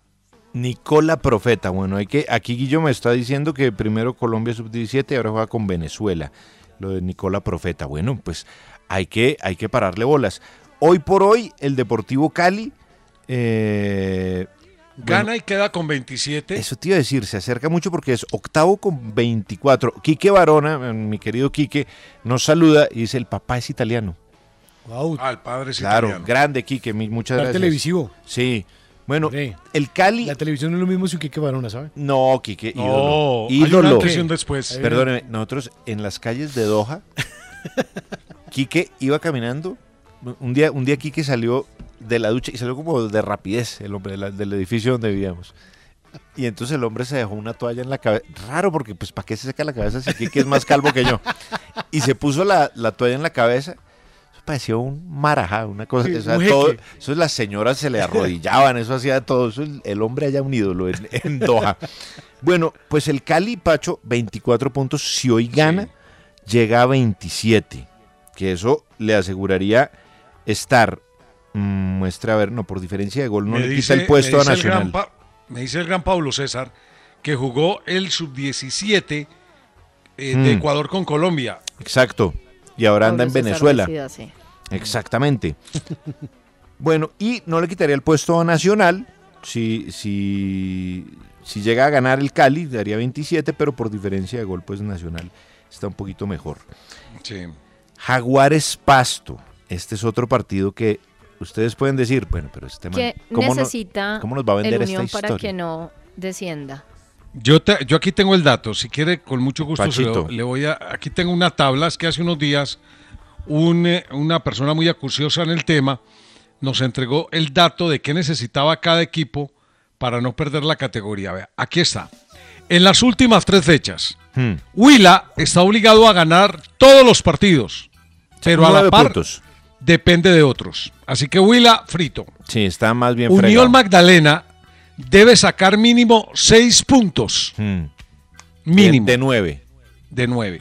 S2: Nicola Profeta. Bueno, hay que, aquí Guillo me está diciendo que primero Colombia sub-17 y ahora juega con Venezuela. Lo de Nicola Profeta. Bueno, pues hay que, hay que pararle bolas. Hoy por hoy, el Deportivo Cali. eh,
S3: Gana
S2: bueno,
S3: y queda con 27.
S2: Eso te iba a decir, se acerca mucho porque es octavo con 24. Quique Barona, eh, mi querido Quique, nos saluda y dice: el papá es italiano.
S3: Ah, el padre es
S2: Claro,
S3: italiano.
S2: grande Quique, muchas
S4: Está
S2: gracias.
S4: televisivo.
S2: Sí. Bueno, el Cali.
S4: La televisión no es lo mismo sin Quique Barona, ¿sabe?
S2: No, Quique,
S4: No,
S2: ídolo.
S4: hay una
S2: ídolo.
S4: después.
S2: Perdóneme, nosotros en las calles de Doha, Quique iba caminando. Un día, un día Quique salió de la ducha y salió como de rapidez, el hombre de la- del edificio donde vivíamos. Y entonces el hombre se dejó una toalla en la cabeza. Raro, porque pues ¿para qué se seca la cabeza si Quique es más calvo que yo? Y se puso la, la toalla en la cabeza. Parecía un marajá, una cosa.
S4: Sí,
S2: o sea,
S4: un
S2: todo-
S4: jeque.
S2: eso las señoras se le arrodillaban, eso hacía todo. Eso, el, el hombre allá un ídolo en, en Doha. Bueno, pues el Cali, Pacho, 24 puntos. Si hoy gana, llega a 27. Que eso le aseguraría estar. mm, muestra, a ver, no, por diferencia de gol no
S3: Me
S2: le
S3: dice-
S2: quita el puesto
S3: me
S2: a
S3: dice el gran
S2: Nacional.
S3: Me dice el gran Pablo César que jugó el sub-17 eh, de
S2: Mm.
S3: Ecuador con Colombia.
S2: Exacto. Y ahora anda en Venezuela.
S5: sí.
S2: Exactamente. bueno, y no le quitaría el puesto a Nacional. Si, si, si llega a ganar el Cali, daría 27, pero por diferencia de gol, pues Nacional está un poquito mejor.
S3: Sí.
S2: Jaguares Pasto. Este es otro partido que ustedes pueden decir, bueno, pero este man,
S5: ¿Qué
S2: ¿cómo, no-
S5: necesita
S2: ¿cómo nos va a vender
S5: el
S2: esta
S5: Unión
S2: historia?
S5: para que no descienda?
S3: Yo, te- yo aquí tengo el dato, si quiere, con mucho gusto se lo- le voy a... Aquí tengo una tabla, es que hace unos días un, eh, una persona muy acuciosa en el tema nos entregó el dato de qué necesitaba cada equipo para no perder la categoría. Vea, aquí está. En las últimas tres fechas,
S2: Hmm.
S3: Huila está obligado a ganar todos los partidos, pero a la par
S2: puntos.
S3: depende de otros. Así que Huila frito.
S2: Sí, está más bien
S3: Unión
S2: fregado.
S3: Magdalena debe sacar mínimo seis puntos.
S2: Hmm.
S3: Mínimo.
S2: De, de nueve.
S3: De nueve.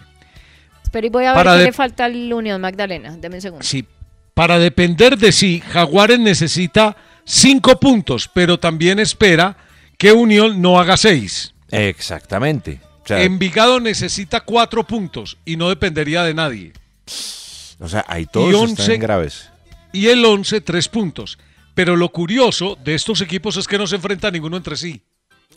S5: Espera y voy a ver
S3: Para
S5: qué le falta al Unión Magdalena. Deme un segundo.
S3: Sí. Para depender de sí, Jaguares necesita cinco puntos, pero también espera que Unión no haga seis.
S2: Exactamente. O sea,
S3: Envigado necesita cuatro puntos y no dependería de nadie.
S2: o sea, ahí todos
S3: y
S2: están
S3: once-
S2: graves.
S3: Y el 11, tres puntos. Pero lo curioso de estos equipos es que no se enfrentan ninguno entre sí.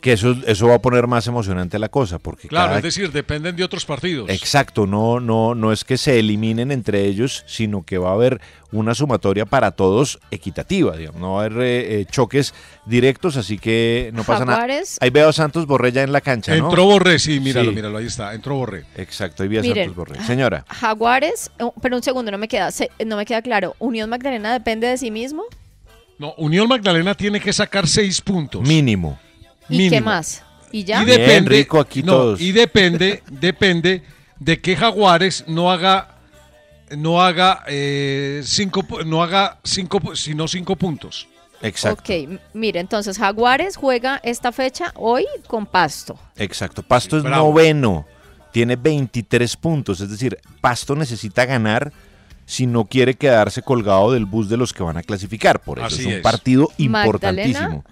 S2: Que eso, eso va a poner más emocionante la cosa, porque
S3: Claro,
S2: cada-
S3: es decir, dependen de otros partidos.
S2: Exacto, no, no, no es que se eliminen entre ellos, sino que va a haber una sumatoria para todos equitativa, digamos. No va a haber eh, eh, choques directos, así que no pasa nada.
S5: Jaguares.
S2: Ahí veo a Santos Borré ya en la cancha, ¿no?
S3: Entró Borré, sí, míralo,
S2: Sí.
S3: míralo, ahí está, entró Borré.
S2: Exacto, ahí vi a
S5: Miren.
S2: Santos Borré. Señora,
S5: Jaguares, oh, pero un segundo, no me queda, se- no me queda claro. ¿Unión Magdalena depende de sí mismo?
S3: No, Unión Magdalena tiene que sacar seis puntos.
S2: mínimo.
S5: ¿Y qué más? ¿Y ya?
S3: Y depende,
S2: rico aquí
S3: no,
S2: todos.
S3: y depende, depende de que Jaguares no haga, no haga eh, cinco, no haga cinco, sino cinco puntos.
S2: Exacto,
S5: Ok, mire, entonces Jaguares juega esta fecha hoy con Pasto.
S2: exacto. Pasto es
S3: Bravo.
S2: noveno, tiene 23 puntos, es decir, Pasto necesita ganar si no quiere quedarse colgado del bus de los que van a clasificar. Por eso
S3: Así
S2: es un
S3: es.
S2: partido
S5: Magdalena,
S2: importantísimo.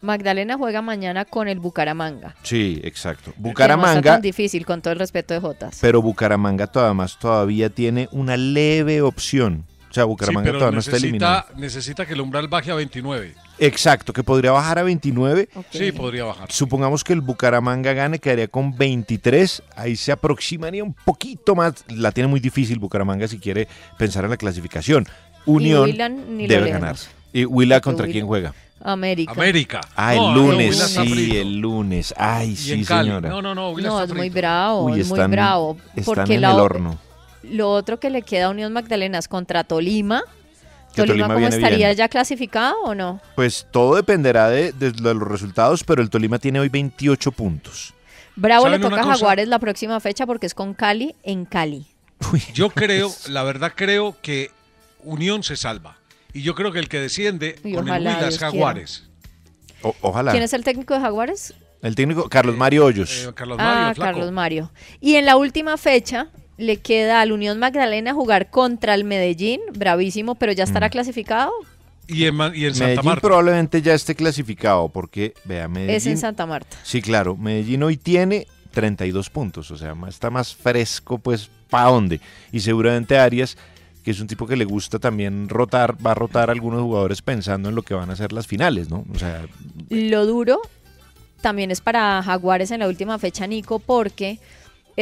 S5: Magdalena juega mañana con el Bucaramanga.
S2: Sí, exacto.
S5: Que no está
S2: Bucaramanga,
S5: tan difícil, con todo el respeto de Jotas.
S2: pero Bucaramanga todavía, todavía tiene una leve opción. O sea, Bucaramanga todavía no está eliminado.
S3: necesita, necesita que el umbral baje a 29.
S2: Exacto, que podría bajar a 29.
S3: Sí, podría bajar.
S2: Supongamos que el Bucaramanga gane, quedaría con 23. Ahí se aproximaría un poquito más. La tiene muy difícil Bucaramanga si quiere pensar en la clasificación. Unión
S5: ni
S2: debe ganar. ¿Y Huila
S5: Porque
S2: contra quién juega?
S5: América.
S3: América.
S2: Ah, el
S3: No, no,
S2: lunes, sí, el lunes. Ay, sí,
S3: en
S2: señora.
S3: No, no, no, Huila
S5: No,
S3: está
S5: es muy bravo,
S2: Uy,
S5: es muy
S2: están-
S5: bravo.
S2: están
S5: porque
S2: en
S5: la
S2: el horno.
S5: Lo otro que le queda a Unión Magdalena es contra Tolima. ¿Tolima,
S2: Tolima
S5: cómo
S2: viene
S5: estaría
S2: bien.
S5: ya clasificado o no?
S2: Pues todo dependerá de, de los resultados, pero el Tolima tiene hoy 28 puntos.
S5: Bravo le
S3: ¿Saben
S5: toca a? Jaguares la próxima fecha porque es con Cali en Cali.
S3: Yo creo, la verdad creo que Unión se salva. Y yo creo que el que desciende
S5: Y
S3: con el
S5: ojalá
S3: Huila es
S5: Dios
S3: Jaguares.
S2: O- ojalá.
S5: ¿Quién es el técnico de Jaguares?
S2: El técnico Carlos Mario Hoyos.
S3: Eh, Carlos Mario,
S5: ah,
S3: el flaco.
S5: Carlos Mario. Y en la última fecha le queda al Unión Magdalena jugar contra el Medellín, bravísimo, pero ya estará clasificado.
S3: Y en, Ma- y en Santa
S2: Medellín
S3: Marta.
S2: probablemente ya esté clasificado porque, vea, Medellín.
S5: Es en Santa Marta.
S2: Sí, claro, Medellín hoy tiene 32 puntos, o sea, está más fresco, pues, ¿para dónde? Y seguramente Arias, que es un tipo que le gusta también rotar, va a rotar a algunos jugadores pensando en lo que van a ser las finales, ¿no? O sea,
S5: Lo duro también es para Jaguares en la última fecha, Nico, porque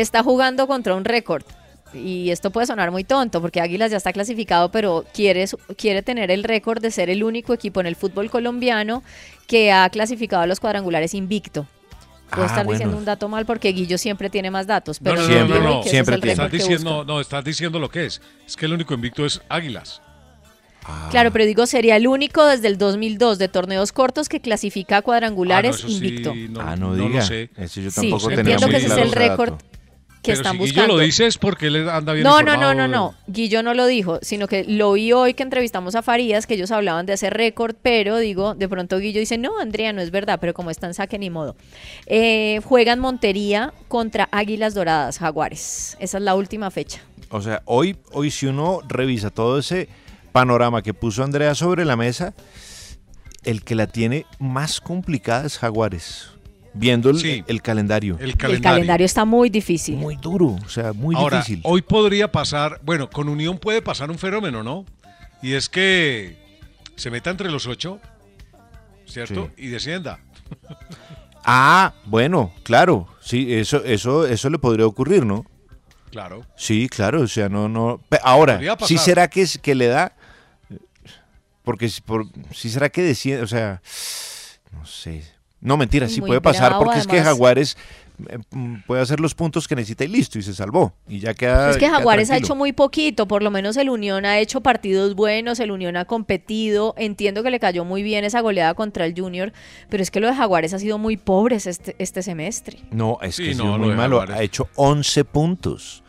S5: está jugando contra un récord. Y esto puede sonar muy tonto, porque Águilas ya está clasificado, pero quiere, quiere tener el récord de ser el único equipo en el fútbol colombiano que ha clasificado a los cuadrangulares invicto. Puedo
S2: Ah,
S5: estar
S2: bueno.
S5: diciendo un dato mal porque Guillo siempre tiene más datos,
S3: No,
S5: pero
S3: no, no,
S2: Siempre,
S3: no,
S2: siempre
S5: es.
S3: Estás diciendo,
S5: busca.
S3: no, estás diciendo lo que es. Es que el único invicto es Águilas.
S5: Claro, pero digo, sería el único desde el 2002 de torneos cortos que clasifica a cuadrangulares
S3: Ah, no, eso sí,
S5: invicto.
S3: no,
S2: ah, no,
S3: no lo
S2: diga.
S3: sé.
S2: Ese yo
S5: Sí,
S2: tampoco tenía
S5: entiendo
S2: muy
S5: que ese es el récord
S2: dato.
S5: Que
S3: Pero
S5: están
S3: si Guillo
S5: buscando.
S3: lo dice es porque él anda bien
S5: No, no, no, no, no. Guillo no lo dijo, sino que lo vi hoy que entrevistamos a Farías, que ellos hablaban de ese récord, pero digo, de pronto Guillo dice, no, Andrea, no es verdad, pero como está en saque, ni modo. Eh, juegan Montería contra Águilas Doradas, Jaguares. Esa es la última fecha.
S2: O sea, hoy, hoy si uno revisa todo ese panorama que puso Andrea sobre la mesa, el que la tiene más complicada es Jaguares. Viendo el,
S3: Sí.
S2: el calendario.
S3: El
S5: El
S3: calendario.
S5: está muy difícil.
S2: Muy duro, o sea, muy
S3: Ahora,
S2: difícil.
S3: hoy podría pasar, bueno, con Unión puede pasar un fenómeno, ¿no? Y es que se meta entre los ocho, ¿cierto? Y descienda.
S2: Ah, bueno, claro, sí, eso, eso, eso le podría ocurrir, ¿no?
S3: Claro.
S2: Sí, claro, o sea, no, no. Ahora, sí será que, es- que le da, porque si, por, sí será que decide, o sea, no sé. No, mentira, sí
S5: Muy
S2: puede pasar
S5: bravo,
S2: porque es que. Jaguares eh, mm, puede hacer los puntos que necesita y listo, y se salvó. Y ya queda.
S5: Es que
S2: queda
S5: Jaguares ha hecho muy poquito, por lo menos el Unión ha hecho partidos buenos, el Unión ha competido, entiendo que le cayó muy bien esa goleada contra el Junior, pero es que lo de Jaguares ha sido muy pobres este, este semestre.
S2: No, es que
S3: Sí,
S2: ha sido
S3: no, lo
S2: muy malo.
S3: Jaguares.
S2: Ha hecho 11 puntos.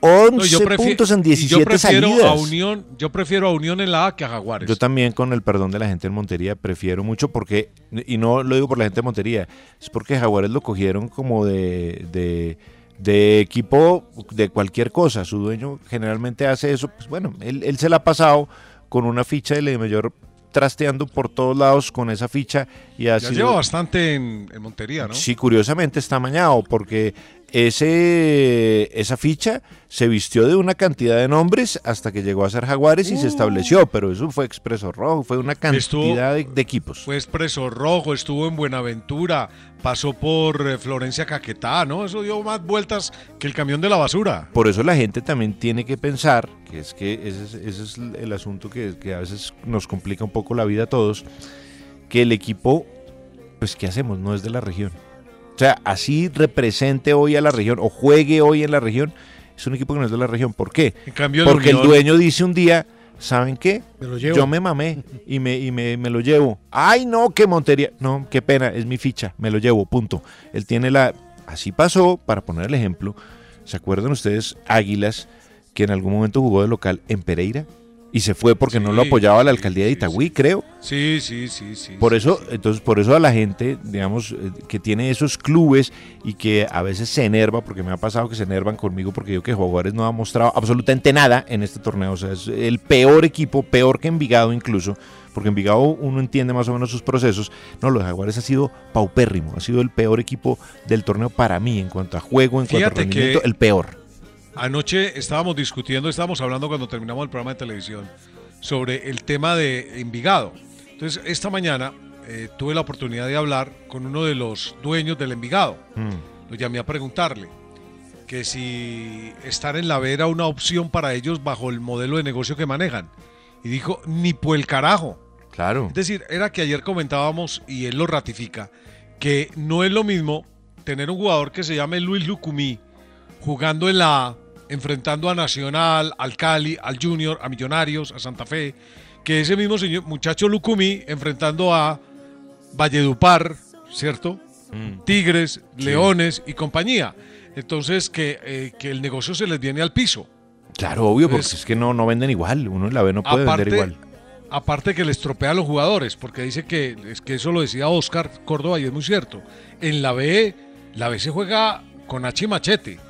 S2: 11
S3: No, yo prefiero-
S2: puntos en
S3: y
S2: 17
S3: yo prefiero
S2: salidas.
S3: A Unión, yo prefiero a Unión en la A que a Jaguares.
S2: Yo también, con el perdón de la gente en Montería, prefiero mucho porque, y no lo digo por la gente de Montería, es porque Jaguares lo cogieron como de, de, de equipo de cualquier cosa. Su dueño generalmente hace eso. Pues bueno, él, él se la ha pasado con una ficha de Ley Mayor trasteando por todos lados con esa ficha y ha
S3: ya
S2: sido-
S3: lleva bastante en, en Montería, ¿no?
S2: Sí, curiosamente está amañado porque ese, esa ficha se vistió de una cantidad de nombres hasta que llegó a ser Jaguares y se estableció, pero eso fue Expreso Rojo, fue una cantidad
S3: Estuvo-
S2: de, de equipos.
S3: Fue Expreso Rojo, estuvo en Buenaventura, pasó por eh, Florencia Caquetá, ¿no? Eso dio más vueltas que el camión de la basura.
S2: Por eso la gente también tiene que pensar, que es que ese es, ese es el asunto que, que a veces nos complica un poco la vida a todos, que el equipo, pues ¿qué hacemos? No es de la región. O sea, así represente hoy a la región o juegue hoy en la región, es un equipo que no es de la región. ¿Por qué?
S3: En cambio, el
S2: Porque el dueño dice un día, ¿saben qué?
S4: Me lo llevo.
S2: Yo me mamé y, me, y me, me lo llevo. Ay, no, qué montería. No, qué pena, es mi ficha, me lo llevo, punto. Él tiene la... Así pasó, para poner el ejemplo, ¿se acuerdan ustedes Águilas que en algún momento jugó de local en Pereira? Y se fue porque no lo apoyaba la alcaldía de Itagüí, creo.
S3: Sí, sí, sí, sí.
S2: Por eso, entonces, por eso a la gente, digamos, eh, que tiene esos clubes y que a veces se enerva, porque me ha pasado que se enervan conmigo porque digo que Jaguares no ha mostrado absolutamente nada en este torneo. O sea, es el peor equipo, peor que Envigado incluso, porque Envigado uno entiende más o menos sus procesos. No, los Jaguares ha sido paupérrimo, ha sido el peor equipo del torneo para mí en cuanto a juego, en cuanto a
S3: que-
S2: rendimiento, el peor.
S3: Anoche estábamos discutiendo, estábamos hablando cuando terminamos el programa de televisión sobre el tema de Envigado. Entonces, esta mañana eh, tuve la oportunidad de hablar con uno de los dueños del Envigado.
S2: Mm.
S3: Lo llamé a preguntarle que si estar en la B era una opción para ellos bajo el modelo de negocio que manejan. Y dijo, ni por el carajo.
S2: Claro.
S3: Es decir, era que ayer comentábamos, y él lo ratifica, que no es lo mismo tener un jugador que se llame Luis Lucumí jugando en la A, enfrentando a Nacional, al Cali, al Junior, a Millonarios, a Santa Fe, que ese mismo señor, muchacho Lucumí enfrentando a Valledupar, ¿cierto? Tigres, Leones y compañía. Entonces, que, eh, que el negocio se les viene al piso.
S2: Claro, obvio, porque es que no, no venden igual. Uno en la B no puede vender igual.
S3: Aparte que les tropea a los jugadores, porque dice que, es que eso lo decía Oscar Córdoba y es muy cierto. En la B, la B se juega con H y machete.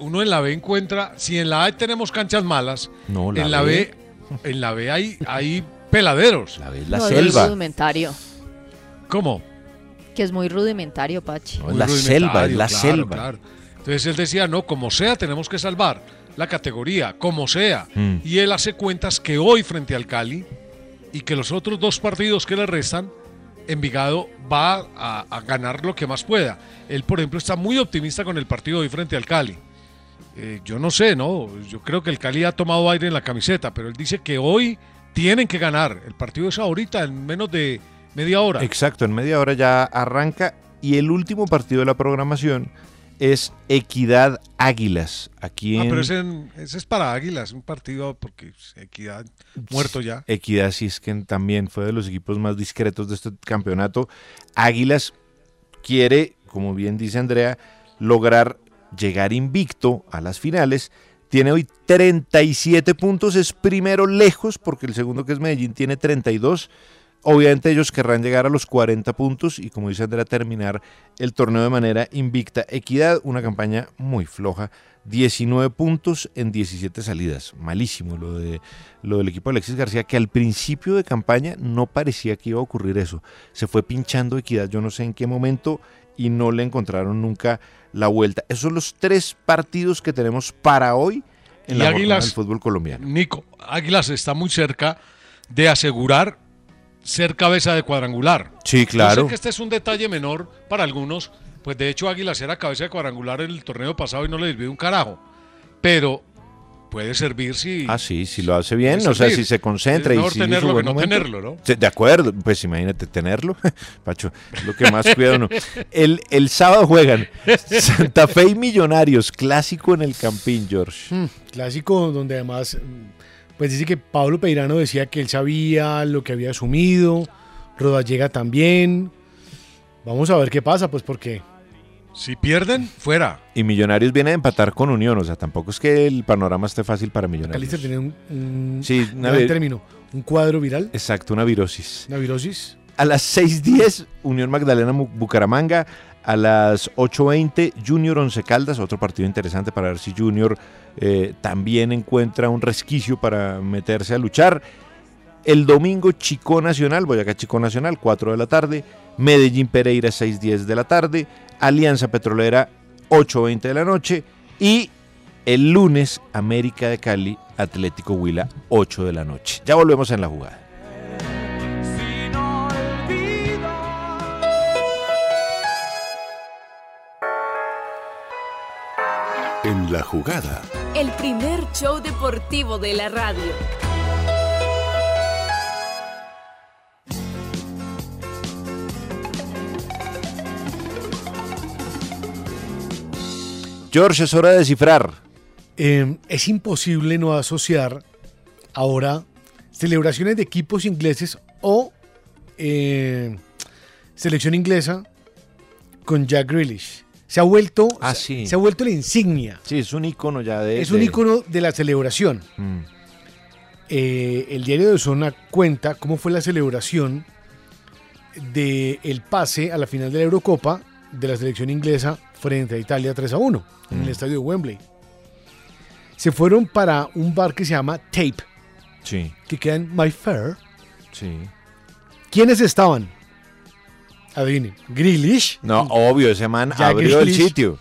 S3: Uno en la B encuentra, si en la A tenemos canchas malas,
S2: No, la
S3: en la
S2: B.
S3: B, en la B hay, hay peladeros.
S2: La B es
S5: No, eso es rudimentario.
S3: ¿Cómo?
S5: Que es muy rudimentario, Pachi.
S2: No, es la selva, es la
S3: Claro,
S2: selva.
S3: claro. Entonces él decía, no, como sea, tenemos que salvar la categoría, como sea.
S2: Mm.
S3: Y él hace cuentas que hoy frente al Cali y que los otros dos partidos que le restan, Envigado va a, ganar lo que más pueda. Él, por ejemplo, está muy optimista con el partido de hoy frente al Cali. Eh, yo no sé, ¿no? Yo creo que el Cali ha tomado aire en la camiseta, pero él dice que hoy tienen que ganar. El partido es ahorita, en menos de media hora.
S2: Exacto, en media hora ya arranca y el último partido de la programación es Equidad Águilas. Aquí
S3: Ah, pero ese, ese es para Águilas, un partido porque Equidad muerto ya.
S2: Equidad sí es que también fue de los equipos más discretos de este campeonato. Águilas quiere, como bien dice Andrea, lograr llegar invicto a las finales. Tiene hoy 37 puntos, es primero lejos porque el segundo que es Medellín tiene 32. Obviamente ellos querrán llegar a los 40 puntos y como dice Andrea, terminar el torneo de manera invicta. Equidad, una campaña muy floja, 19 puntos en 17 salidas. Malísimo lo, de, lo del equipo de Alexis García, que al principio de campaña no parecía que iba a ocurrir eso. Se fue pinchando Equidad, yo no sé en qué momento, y no le encontraron nunca la vuelta. Esos son los tres partidos que tenemos para hoy en
S3: Y
S2: la
S3: Águilas-
S2: del fútbol colombiano.
S3: Nico, Águilas está muy cerca de asegurar ser cabeza de cuadrangular.
S2: Sí,
S3: Yo
S2: claro.
S3: sé que este es un detalle menor para algunos, pues de hecho Águilas era cabeza de cuadrangular en el torneo pasado y no le sirvió un carajo. Pero puede servir si...
S2: Ah, sí, si lo hace bien, o sea, si se concentra
S3: Es
S2: y
S3: mejor
S2: su
S3: tenerlo que no
S2: momento.
S3: tenerlo, ¿no?
S2: De acuerdo, pues imagínate tenerlo, Pacho, es lo que más cuida uno. El, el sábado juegan Santa Fe y Millonarios, clásico en el Campín, George.
S4: Mm, clásico donde además, pues dice que Pablo Peirano decía que él sabía lo que había asumido, Rodallega también. Vamos a ver qué pasa, pues porque
S3: Si pierden, fuera.
S2: Y Millonarios viene a empatar con Unión, o sea, tampoco es que el panorama esté fácil para Millonarios.
S4: Calista tenía un, un
S2: Sí, una vi-
S4: término, un cuadro viral,
S2: Exacto, una virosis.
S4: una virosis.
S2: A las 6.10, Unión Magdalena Bucaramanga. A las 8.20, Junior Once Caldas, otro partido interesante para ver si Junior eh, también encuentra un resquicio para meterse a luchar. El domingo, Chico Nacional, Boyacá Chico Nacional, 4 de la tarde. Medellín Pereira, 6.10 de la tarde. Alianza Petrolera, 8.20 de la noche. Y el lunes, América de Cali, Atlético Huila, 8 de la noche. Ya volvemos en la jugada.
S8: En la jugada.
S9: El primer show deportivo de la radio.
S2: George, es hora de descifrar.
S4: Eh, es imposible no asociar ahora celebraciones de equipos ingleses o eh, selección inglesa con Jack Grealish. Se ha vuelto,
S2: Ah, sí.
S4: se ha vuelto la insignia.
S2: Sí, es un icono ya de.
S4: es un icono de la celebración.
S2: Mm.
S4: Eh, el diario de Zona cuenta cómo fue la celebración del pase a la final de la Eurocopa de la selección inglesa frente a Italia 3 a 1 en el
S2: Mm.
S4: estadio de Wembley. Se fueron para un bar que se llama Tape,
S2: Sí,
S4: que queda en My Fair.
S2: sí.
S4: ¿Quiénes estaban? Adivinen. Grealish,
S2: No, obvio, ese man abrió el sitio.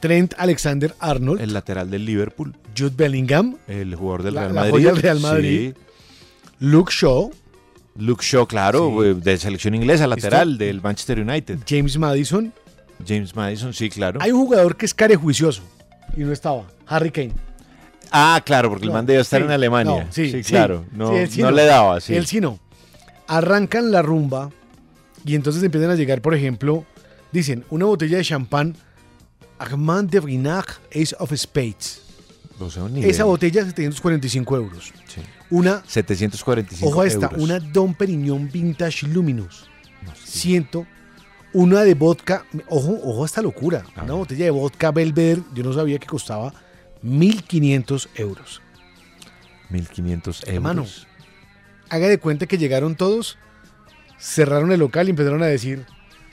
S4: Trent Alexander Arnold,
S2: El lateral del Liverpool,
S4: Jude Bellingham,
S2: el jugador del
S4: La-
S2: Real
S4: la
S2: Madrid.
S4: joya del Real Madrid. Luke Shaw,
S2: Sí. Luke Shaw, claro, eh, de selección inglesa, lateral del Manchester United.
S4: James Madison.
S2: James Madison, sí, claro.
S4: Hay un jugador que es carejuicioso y no estaba. Harry Kane.
S2: Ah, claro, porque el
S4: No,
S2: man debía estar
S4: sí,
S2: en Alemania.
S4: no,
S2: sí,
S4: sí,
S2: claro. No,
S4: Sí, él sí
S2: no le daba, sí.
S4: Él sí no. Arrancan la rumba y entonces empiezan a llegar, por ejemplo, dicen, una botella de champán Armand de Brinac Ace of Spades.
S2: O sea.
S4: Esa botella 745 euros.
S2: Sí.
S4: Una,
S2: 745
S4: ojo a esta,
S2: euros.
S4: una Dom Perignon Vintage Luminous. Ciento. Una de vodka, ojo, ojo a esta locura. Una botella de vodka Belvedere, yo no sabía que costaba 1500 euros.
S2: 1500 euros.
S4: Hermano, haga de cuenta que llegaron todos, cerraron el local y empezaron a decir,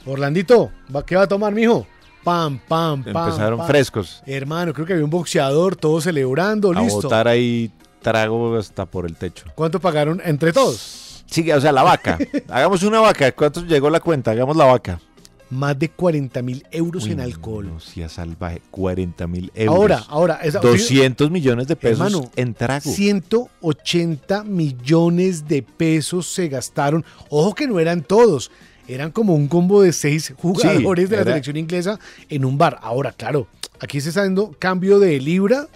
S4: Orlandito, ¿va- ¿qué va a tomar, mijo? Pam, pam, pam.
S2: Empezaron
S4: pam".
S2: frescos.
S4: Hermano, creo que había un boxeador, todos celebrando,
S2: A
S4: listo.
S2: botar ahí trago hasta por el techo.
S4: ¿Cuánto pagaron entre todos?
S2: Sí, o sea, la vaca. Hagamos una vaca. ¿Cuánto llegó la cuenta? Hagamos la vaca.
S4: Más de 40 mil euros
S2: Uy,
S4: en alcohol.
S2: No, sea salvaje. 40 mil euros.
S4: Ahora, ahora, esa-
S2: 200 millones de pesos
S4: Hermano,
S2: en trago.
S4: 180 millones de pesos se gastaron. Ojo que no eran todos. Eran como un combo de seis jugadores de la
S2: era-
S4: selección inglesa en un bar. Ahora, claro, aquí se está dando cambio de libra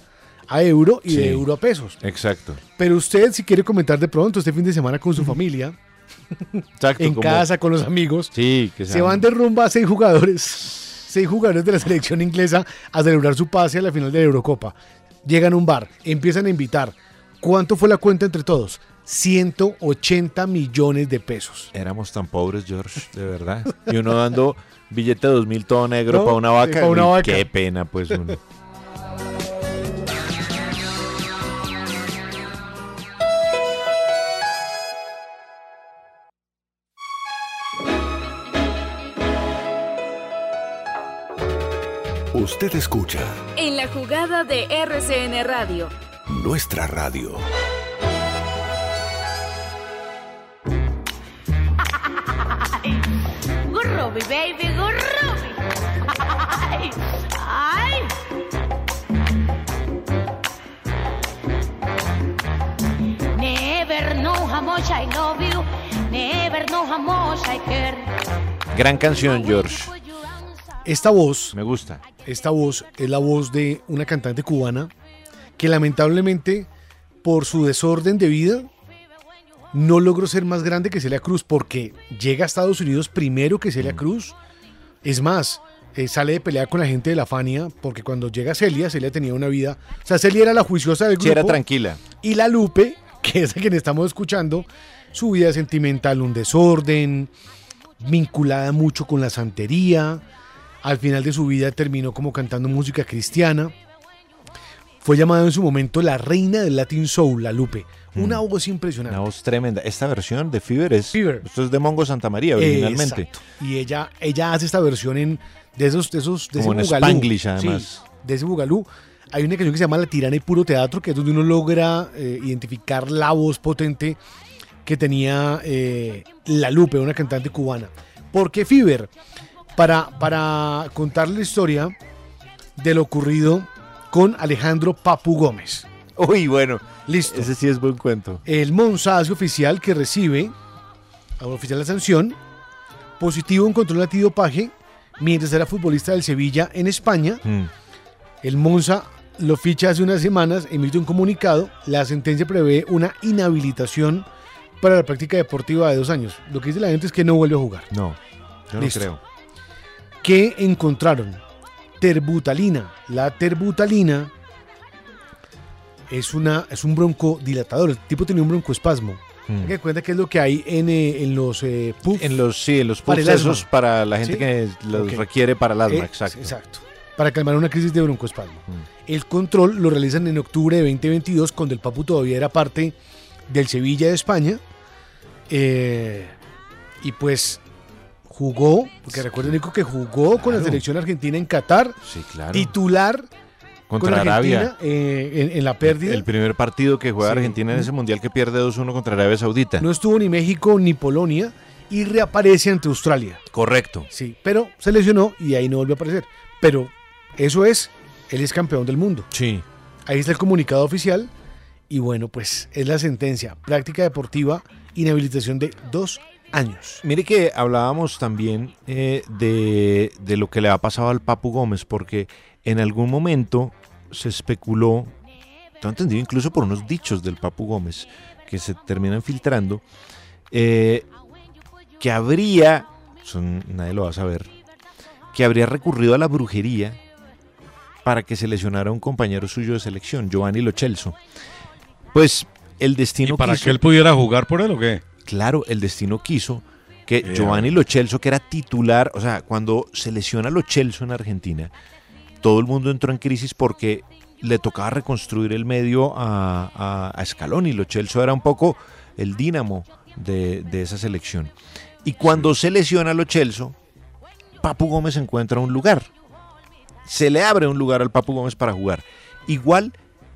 S4: a euro y
S2: Sí.
S4: de euro a pesos.
S2: Exacto.
S4: Pero usted, si quiere comentar de pronto este fin de semana con su familia,
S2: Exacto.
S4: en
S2: como-
S4: casa, con los amigos,
S2: Sí, que
S4: se van de rumba a seis jugadores, seis jugadores de la selección inglesa a celebrar su pase a la final de la Eurocopa. Llegan a un bar, empiezan a invitar. ¿Cuánto fue la cuenta entre todos? 180 millones de pesos.
S2: Éramos tan pobres, George, de verdad. Y uno dando billete de 2000 todo negro
S4: No,
S2: para una vaca.
S4: pa' una vaca.
S2: Qué pena, pues uno.
S8: Usted escucha
S9: En la jugada de RCN Radio.
S8: nuestra radio.
S15: Gurrubi, baby, gurrubi. Ay, ay. Never know how much I love you. Never know how much I care.
S2: Gran canción, George.
S4: Esta voz,
S2: Me gusta.
S4: esta voz es la voz de una cantante cubana que lamentablemente por su desorden de vida no logró ser más grande que Celia Cruz porque llega a Estados Unidos primero que Celia Cruz. Es más, eh, sale de pelea con la gente de la Fania porque cuando llega Celia, Celia tenía una vida... O sea, Celia era la juiciosa del grupo.
S2: Sí, era tranquila.
S4: Y la Lupe, que es a quien estamos escuchando, su vida sentimental, un desorden, vinculada mucho con la santería. Al final de su vida terminó como cantando música cristiana. Fue llamada en su momento la reina del Latin Soul, la Lupe. Una voz impresionante.
S2: Una voz tremenda. Esta versión de Fever es.
S4: Fever.
S2: Esto es de Mongo Santa María originalmente.
S4: Exacto. Y ella, ella hace esta versión en de esos, de esos, de
S2: Como
S4: ese
S2: en
S4: bugalú.
S2: Spanglish, además.
S4: Sí, de ese bugalú. Hay una canción que se llama La Tirana y Puro Teatro, que es donde uno logra eh, identificar la voz potente que tenía eh, La Lupe, una cantante cubana. ¿Por qué Fever? Para, para contarle la historia, de lo ocurrido con Alejandro Papu Gómez.
S2: Uy, bueno.
S4: Listo.
S2: Ese sí es buen cuento.
S4: El Monza hace oficial que recibe, a un oficial de sanción, positivo en control antidopaje mientras era futbolista del Sevilla en España.
S2: Mm.
S4: El Monza lo ficha hace unas semanas, emite un comunicado. La sentencia prevé una inhabilitación para la práctica deportiva de dos años. Lo que dice la gente es que no vuelve a jugar.
S2: No, yo
S4: Listo.
S2: no creo.
S4: Que encontraron terbutalina. La terbutalina es, una, es un broncodilatador. El tipo tenía un broncoespasmo.
S2: Mm.
S4: Que cuenta que es lo que hay en, eh, en los eh, puffs.
S2: En los, sí, en los puffs esos para la gente
S4: ¿Sí?
S2: que los requiere para el asma,
S4: Eh,
S2: exacto.
S4: Exacto. Para calmar una crisis de broncoespasmo.
S2: Mm.
S4: El control lo realizan en octubre de 2022, cuando el Papu todavía era parte del Sevilla de España. Eh, y pues jugó, porque recuerden Nico que jugó con la selección argentina en Qatar,
S2: Sí, claro.
S4: titular
S2: Contra
S4: con Argentina
S2: Arabia.
S4: eh, en, en la pérdida.
S2: El primer partido que juega
S4: Sí.
S2: Argentina en ese mundial que pierde 2-1 contra Arabia Saudita.
S4: No estuvo ni México ni Polonia y reaparece ante Australia.
S2: Correcto.
S4: Sí, pero se lesionó y ahí no volvió a aparecer. Pero eso es, él es campeón del mundo.
S2: Sí.
S4: Ahí está el comunicado oficial y bueno, pues es la sentencia. Práctica deportiva, inhabilitación de dos años.
S2: Mire que hablábamos también eh, de, de lo que le ha pasado al Papu Gómez, porque en algún momento se especuló, tengo entendido incluso por unos dichos del Papu Gómez, que se terminan filtrando, eh, que habría, son, nadie lo va a saber, que habría recurrido a la brujería para que se lesionara a un compañero suyo de selección, Giovanni Lo Celso. Pues el destino
S3: ¿Y para
S2: quiso-
S3: que él pudiera jugar por él o qué?
S2: Claro, el destino quiso que Giovanni Lo Celso, que era titular, o sea, cuando se lesiona Lo Celso en Argentina, todo el mundo entró en crisis porque le tocaba reconstruir el medio a, a, a Scaloni. Lo Celso era un poco el dínamo de, de esa selección. Y cuando se lesiona Lo Celso, Papu Gómez encuentra un lugar. Se le abre un lugar al Papu Gómez para jugar. Igual,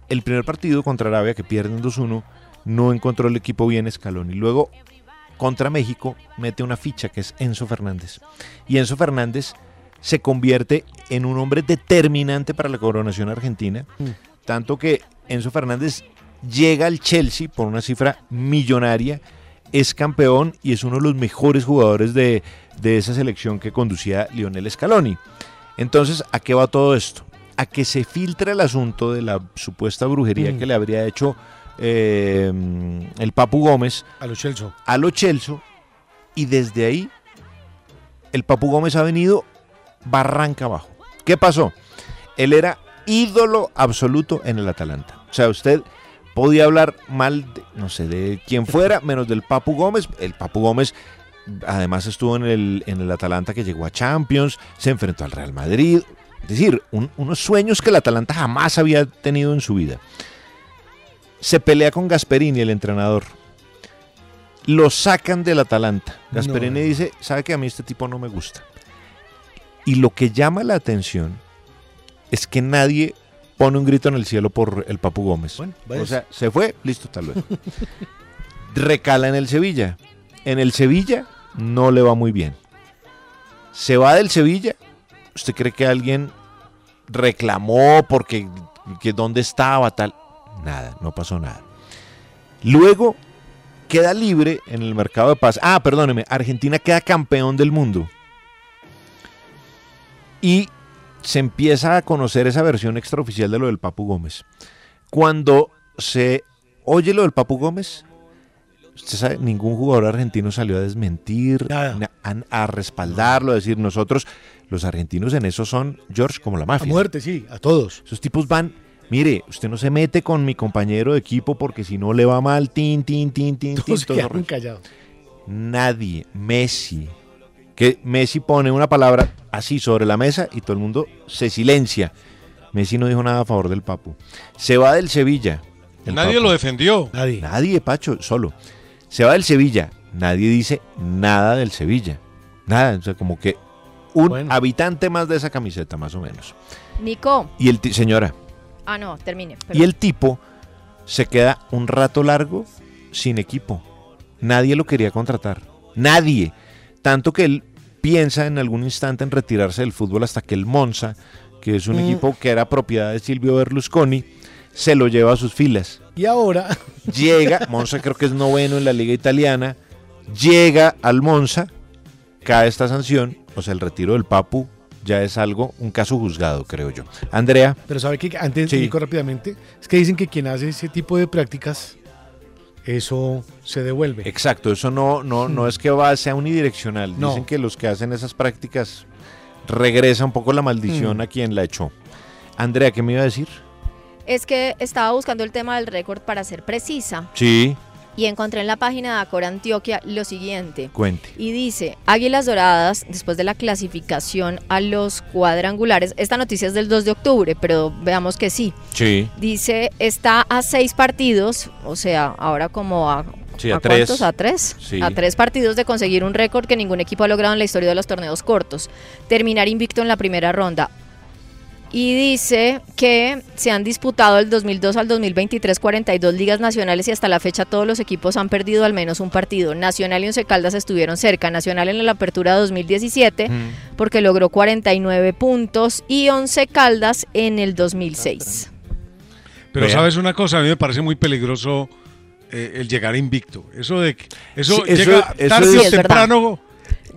S2: el primer partido contra Arabia, que pierden 2-1, no encontró el equipo bien Scaloni. Luego, contra México, mete una ficha que es Enzo Fernández. Y Enzo Fernández se convierte en un hombre determinante para la coronación argentina. Tanto que Enzo Fernández llega al Chelsea por una cifra millonaria, es campeón y es uno de los mejores jugadores de, de esa selección que conducía Lionel Scaloni. Entonces, ¿a qué va todo esto? A que se filtra el asunto de la supuesta brujería
S4: Mm.
S2: que le habría hecho eh, el Papu Gómez
S4: A los Chelsea.
S2: a lo y desde ahí el Papu Gómez ha venido barranca abajo. ¿Qué pasó? Él era ídolo absoluto en el Atalanta. O sea, usted podía hablar mal, de, no sé, de quien fuera, menos del Papu Gómez. El Papu Gómez además estuvo en el, en el Atalanta que llegó a Champions, se enfrentó al Real Madrid. Es decir, un- unos sueños que el Atalanta jamás había tenido en su vida. Se pelea con Gasperini, el entrenador. Lo sacan del Atalanta. Gasperini
S4: No.
S2: dice, sabe que a mí este tipo no me gusta. Y lo que llama la atención es que nadie pone un grito en el cielo por el Papu Gómez. o sea, se fue, listo, tal vez. Recala en el Sevilla. En el Sevilla no le va muy bien. Se va del Sevilla. ¿Usted cree que alguien reclamó porque que dónde estaba tal? Nada, no pasó nada. Luego queda libre en el mercado de paz. Ah, perdóneme, Argentina queda campeón del mundo. Y se empieza a conocer esa versión extraoficial de lo del Papu Gómez. Cuando se oye lo del Papu Gómez, usted sabe, ningún jugador argentino salió a desmentir, a, a respaldarlo, a decir nosotros, los argentinos en eso son, George, como la
S4: A
S2: mafia.
S4: muerte, sí, a todos.
S2: Esos tipos van, mire, usted no se mete con mi compañero de equipo porque si no le va mal, tin, tin, tin, tin, tin.
S4: Todos
S2: todo
S4: quedaron
S2: horrible.
S4: callados.
S2: Nadie, Messi, que Messi pone una palabra así sobre la mesa y todo el mundo se silencia. Messi no dijo nada a favor del Papu. Se va del Sevilla. el
S3: Nadie
S2: Papu.
S3: lo defendió.
S4: Nadie.
S2: Nadie, Pacho, solo. Se va del Sevilla. Nadie dice nada del Sevilla. Nada, o sea, como que un habitante más de esa camiseta, más o menos.
S5: Nico.
S2: Y el señora,
S5: Ah, no, termine.
S2: y el tipo se queda un rato largo sin equipo. Nadie lo quería contratar. Nadie. Tanto que él piensa en algún instante en retirarse del fútbol hasta que el Monza que es un
S4: Mm.
S2: equipo que era propiedad de Silvio Berlusconi, se lo lleva a sus filas.
S4: Y ahora,
S2: Llega, Monza creo que es noveno en la liga italiana, llega al Monza, cae esta sanción, o sea, el retiro del Papu ya es algo, un caso juzgado, creo yo. Andrea,
S4: pero sabe que antes
S2: Sí.
S4: Nico, rápidamente, es que dicen que quien hace ese tipo de prácticas, eso se devuelve.
S2: exacto, eso no, no, no es que va, sea unidireccional.
S4: No.
S2: Dicen que los que hacen esas prácticas regresa un poco la maldición
S4: Mm.
S2: a quien la echó. Andrea, ¿qué me iba a decir?
S5: Es que estaba buscando el tema del récord para ser precisa
S2: Sí,
S5: y encontré en la página de Acor Antioquia lo siguiente.
S2: cuente.
S5: Y dice, Águilas Doradas, después de la clasificación a los cuadrangulares, esta noticia es del 2 de octubre, pero veamos que sí.
S2: Sí.
S5: Dice, está a seis partidos, o sea, ahora como a...
S2: Sí, a tres.
S5: A tres.
S2: Sí.
S5: A tres partidos de conseguir un récord que ningún equipo ha logrado en la historia de los torneos cortos. Terminar invicto en la primera ronda. Y dice que se han disputado del 2002 al 2023 42 ligas nacionales y hasta la fecha todos los equipos han perdido al menos un partido. Nacional y Once Caldas estuvieron cerca. Nacional en la apertura 2017 porque logró 49 puntos y Once Caldas en el 2006.
S3: Pero sabes una cosa, a mí me parece muy peligroso eh, el llegar invicto. Eso de que- eso,
S2: Sí, eso-
S3: llega
S2: eso
S3: tarde
S2: es-
S3: o
S5: verdad.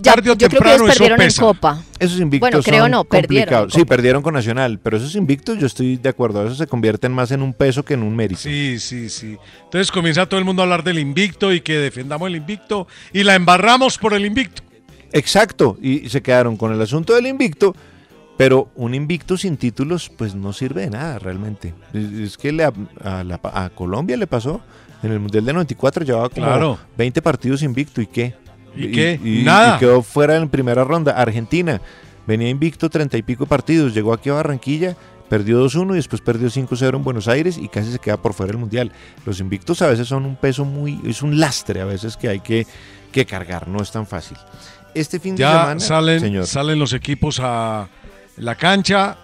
S5: Ya,
S3: tarde o
S5: yo creo que
S3: eso
S5: perdieron en. Copa.
S2: Esos invictos
S5: Bueno, creo
S2: son
S5: no, perdieron.
S2: Sí, perdieron con Nacional, pero esos invictos yo estoy de acuerdo, eso se convierten más en un peso que en un mérito.
S3: Sí, sí, sí. Entonces comienza todo el mundo a hablar del invicto y que defendamos el invicto y la embarramos por el invicto.
S2: Exacto, y se quedaron con el asunto del invicto, pero un invicto sin títulos pues no sirve de nada realmente. Es, es que le- a, a la- a Colombia le pasó, en el Mundial de 94 llevaba como
S3: Claro.
S2: 20 partidos invicto y qué.
S3: ¿Y qué? Nada.
S2: y quedó fuera en primera ronda. Argentina venía invicto 30 y pico partidos, llegó aquí a Barranquilla, perdió 2-1 y después perdió 5-0 en Buenos Aires y casi se queda por fuera del Mundial. Los invictos a veces son un peso muy, es un lastre a veces que hay que, que cargar, no es tan fácil. Este fin de semana,
S3: salen,
S2: señor.
S3: salen los equipos a la cancha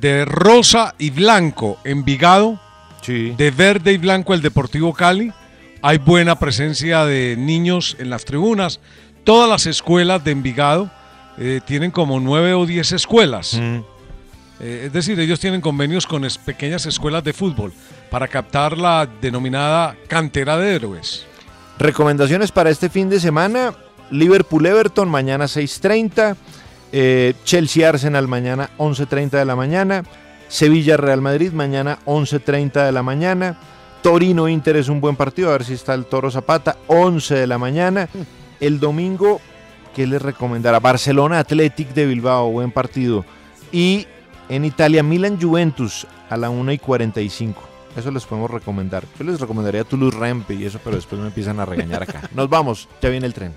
S3: de rosa y blanco Envigado, de verde y blanco el Deportivo Cali. Hay buena presencia de niños en las tribunas. Todas las escuelas de Envigado eh, tienen como nueve o diez escuelas. Eh, es decir, ellos tienen convenios con es- pequeñas escuelas de fútbol para captar la denominada cantera de héroes.
S2: Recomendaciones para este fin de semana: Liverpool-Everton mañana 6:30, eh, Chelsea-Arsenal mañana 11:30 de la mañana, Sevilla-Real Madrid mañana 11:30 de la mañana, Torino-Inter es un buen partido, a ver si está el Toro Zapata, 11 de la mañana. El domingo, ¿qué les recomendará? Barcelona-Athletic de Bilbao, buen partido. Y en Italia, Milan-Juventus a la 1 y 45. Eso les podemos recomendar. Yo les recomendaría Toulouse Rempe y eso, pero después me empiezan a regañar acá. Nos vamos, ya viene el tren.